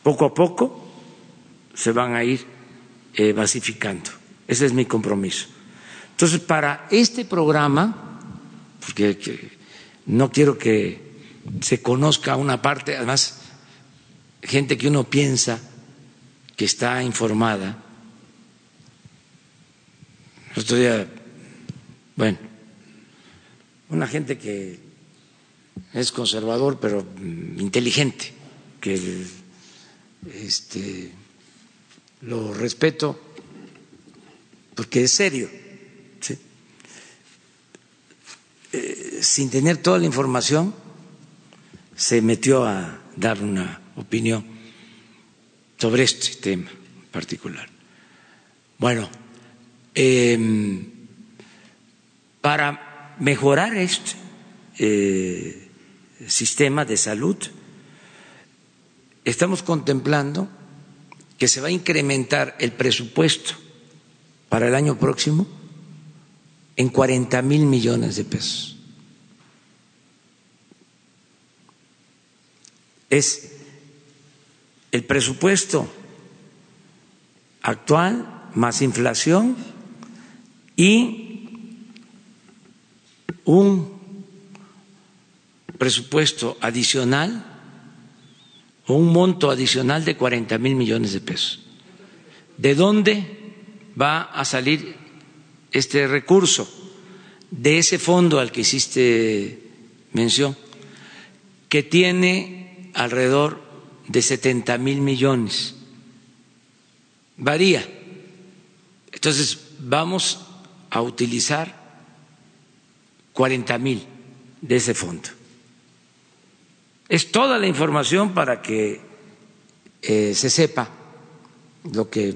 Poco a poco se van a ir eh, basificando. Ese es mi compromiso. Entonces, para este programa, porque no quiero que se conozca una parte, además, gente que uno piensa que está informada. El otro bueno, una gente que es conservador pero inteligente, que este, lo respeto porque es serio, eh, sin tener toda la información se metió a dar una opinión sobre este tema particular. Bueno, em, para mejorar este eh, sistema de salud, estamos contemplando que se va a incrementar el presupuesto para el año próximo en 40 mil millones de pesos. es el presupuesto actual más inflación y un presupuesto adicional o un monto adicional de 40 mil millones de pesos. ¿De dónde va a salir este recurso? De ese fondo al que hiciste mención, que tiene alrededor de 70 mil millones varía. Entonces, vamos a utilizar 40 mil de ese fondo. Es toda la información para que eh, se sepa lo que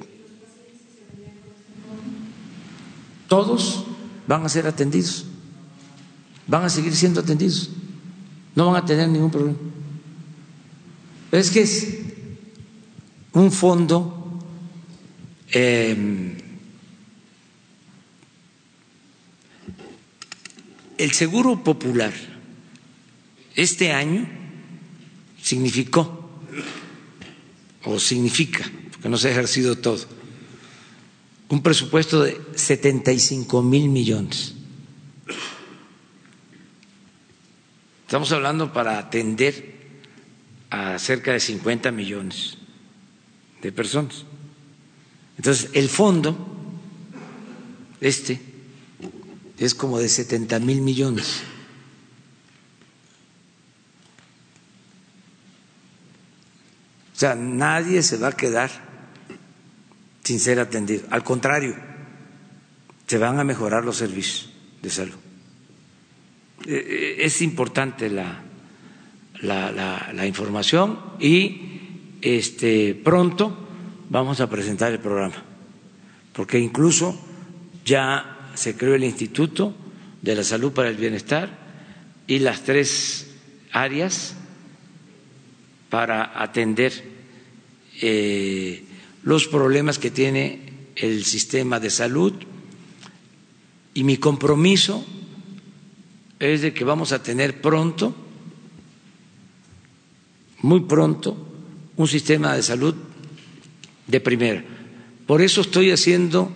todos van a ser atendidos, van a seguir siendo atendidos, no van a tener ningún problema. Es que es un fondo eh, el seguro popular este año significó o significa, porque no se ha ejercido todo, un presupuesto de 75 mil millones. Estamos hablando para atender a cerca de 50 millones de personas. Entonces, el fondo, este, es como de 70 mil millones. O sea, nadie se va a quedar sin ser atendido. Al contrario, se van a mejorar los servicios de salud. Eh, eh, es importante la, la, la, información y este, pronto vamos a presentar el programa, porque incluso ya se creó el Instituto de la Salud para el Bienestar y las tres áreas para atender eh, los problemas que tiene el sistema de salud y mi compromiso es de que vamos a tener pronto, muy pronto, un sistema de salud de primera. Por eso estoy haciendo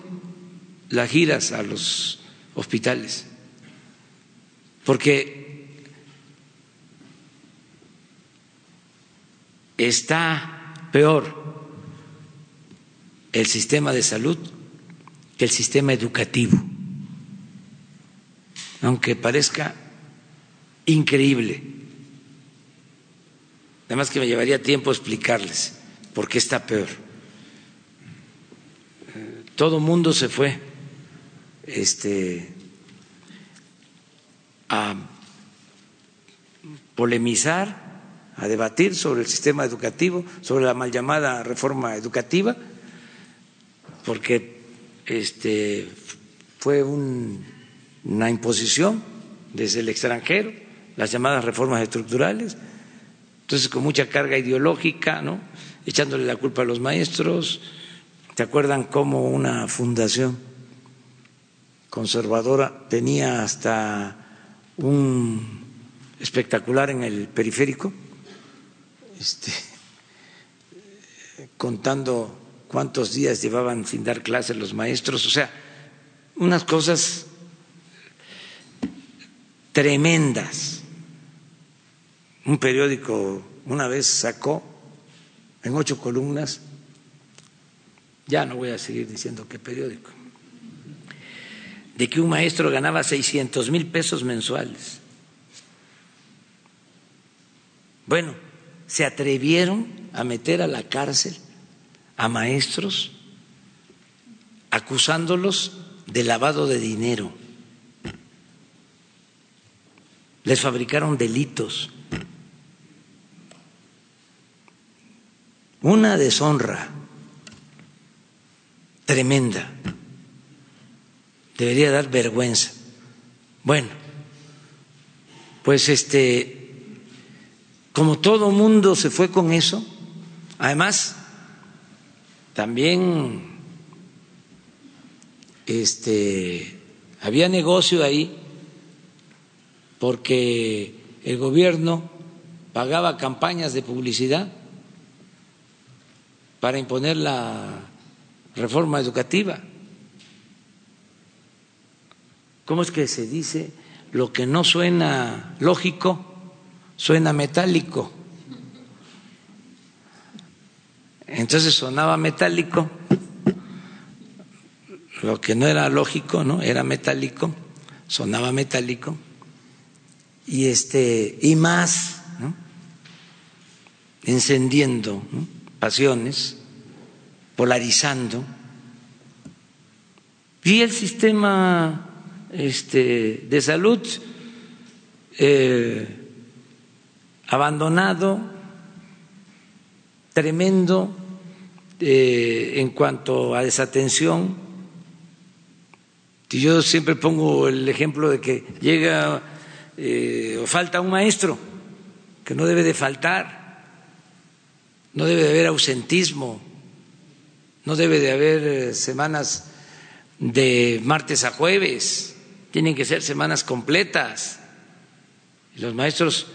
las giras a los hospitales, porque está peor el sistema de salud que el sistema educativo, aunque parezca increíble. Además que me llevaría tiempo explicarles por qué está peor. Todo mundo se fue este, a polemizar, a debatir sobre el sistema educativo, sobre la mal llamada reforma educativa, porque este, fue una imposición desde el extranjero, las llamadas reformas estructurales, entonces con mucha carga ideológica, ¿no? echándole la culpa a los maestros. ¿Se acuerdan cómo una fundación conservadora tenía hasta un espectacular en el periférico, este, contando cuántos días llevaban sin dar clases los maestros, o sea, unas cosas tremendas. Un periódico una vez sacó en ocho columnas, ya no voy a seguir diciendo qué periódico, de que un maestro ganaba 600 mil pesos mensuales. Bueno, se atrevieron a meter a la cárcel a maestros acusándolos de lavado de dinero. Les fabricaron delitos. Una deshonra tremenda debería dar vergüenza. Bueno, pues este, como todo mundo se fue con eso, además también este, había negocio ahí porque el gobierno pagaba campañas de publicidad para imponer la reforma educativa. ¿Cómo es que se dice? Lo que no suena lógico, suena metálico. Entonces sonaba metálico, lo que no era lógico, ¿no? Era metálico, sonaba metálico, y este, y más, ¿no? encendiendo pasiones polarizando y el sistema este, de salud eh, abandonado, tremendo eh, en cuanto a desatención. Yo siempre pongo el ejemplo de que llega eh, o falta un maestro, que no debe de faltar, no debe de haber ausentismo, no debe de haber semanas de martes a jueves, tienen que ser semanas completas. Los maestros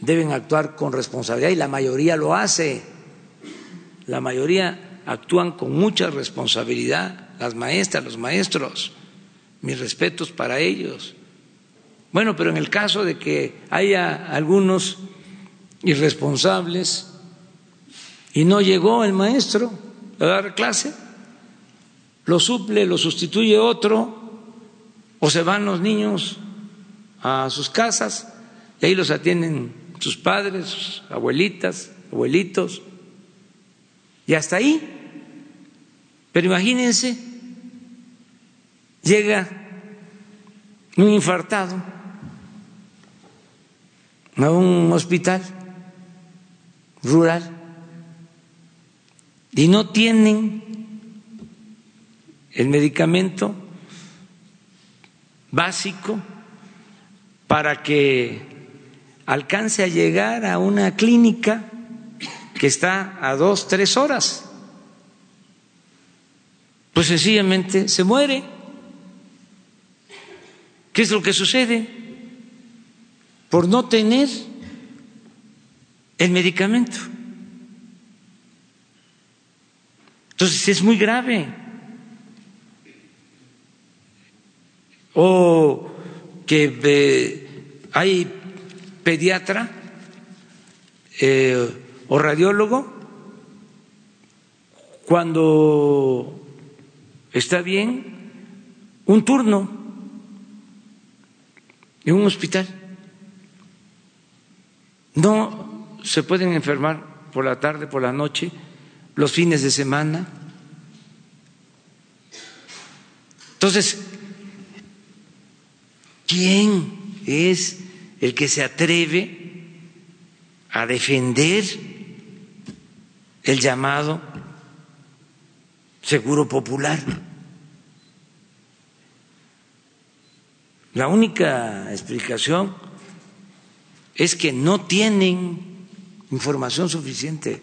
deben actuar con responsabilidad y la mayoría lo hace. La mayoría actúan con mucha responsabilidad, las maestras, los maestros. Mis respetos para ellos. Bueno, pero en el caso de que haya algunos irresponsables y no llegó el maestro a dar clase, lo suple, lo sustituye otro, o se van los niños a sus casas y ahí los atienden sus padres, sus abuelitas, abuelitos, y hasta ahí. Pero imagínense, llega un infartado a un hospital rural y no tienen el medicamento básico para que alcance a llegar a una clínica que está a dos, tres horas. Pues sencillamente se muere. ¿Qué es lo que sucede? Por no tener el medicamento. Entonces es muy grave. O que eh, hay pediatra eh, o radiólogo cuando está bien un turno en un hospital. No se pueden enfermar por la tarde, por la noche, los fines de semana. Entonces, ¿Quién es el que se atreve a defender el llamado seguro popular? La única explicación es que no tienen información suficiente,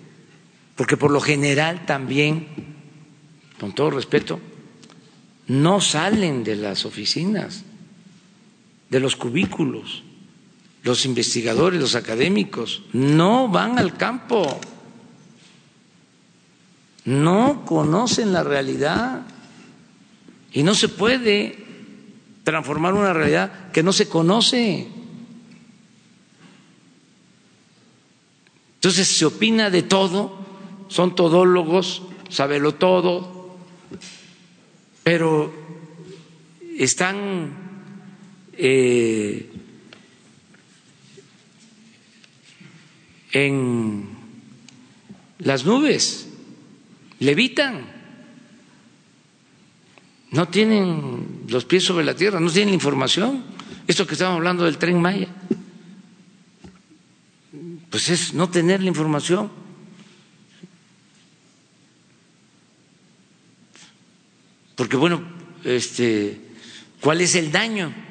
porque por lo general también, con todo respeto, no salen de las oficinas de los cubículos. Los investigadores, los académicos, no van al campo, no conocen la realidad y no se puede transformar una realidad que no se conoce. Entonces se opina de todo, son todólogos, sabelo todo, pero están eh, en las nubes, levitan, no tienen los pies sobre la tierra, no tienen la información. Esto que estamos hablando del tren Maya, pues es no tener la información. Porque bueno, este, ¿cuál es el daño?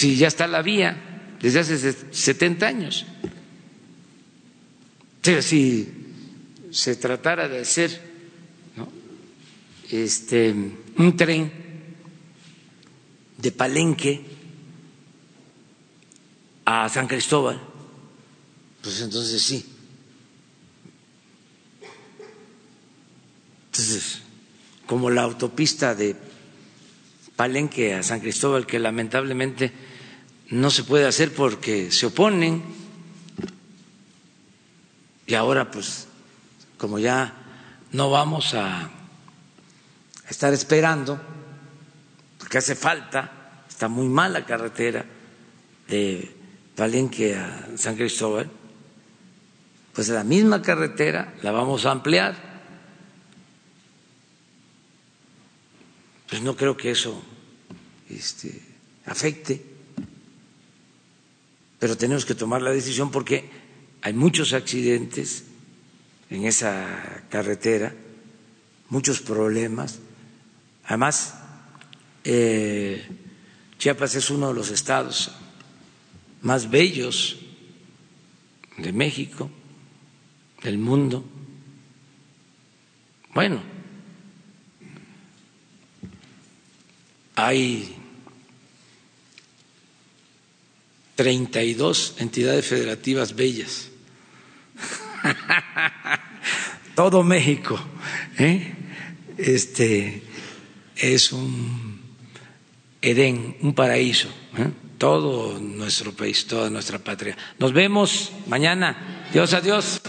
Si ya está la vía desde hace 70 años. si se tratara de hacer este, un tren de Palenque a San Cristóbal, pues entonces sí. Entonces, como la autopista de Palenque a San Cristóbal, que lamentablemente no se puede hacer porque se oponen y ahora pues como ya no vamos a estar esperando porque hace falta, está muy mala carretera de Palenque a San Cristóbal, Pues la misma carretera la vamos a ampliar. Pues no creo que eso este, afecte, pero tenemos que tomar la decisión porque hay muchos accidentes en esa carretera, muchos problemas. Además, eh, Chiapas es uno de los estados más bellos de México, del mundo. Bueno, hay 32 entidades federativas bellas. Todo México ¿eh? este, es un Edén, un paraíso. ¿eh? Todo nuestro país, toda nuestra patria. Nos vemos mañana. Dios, adiós.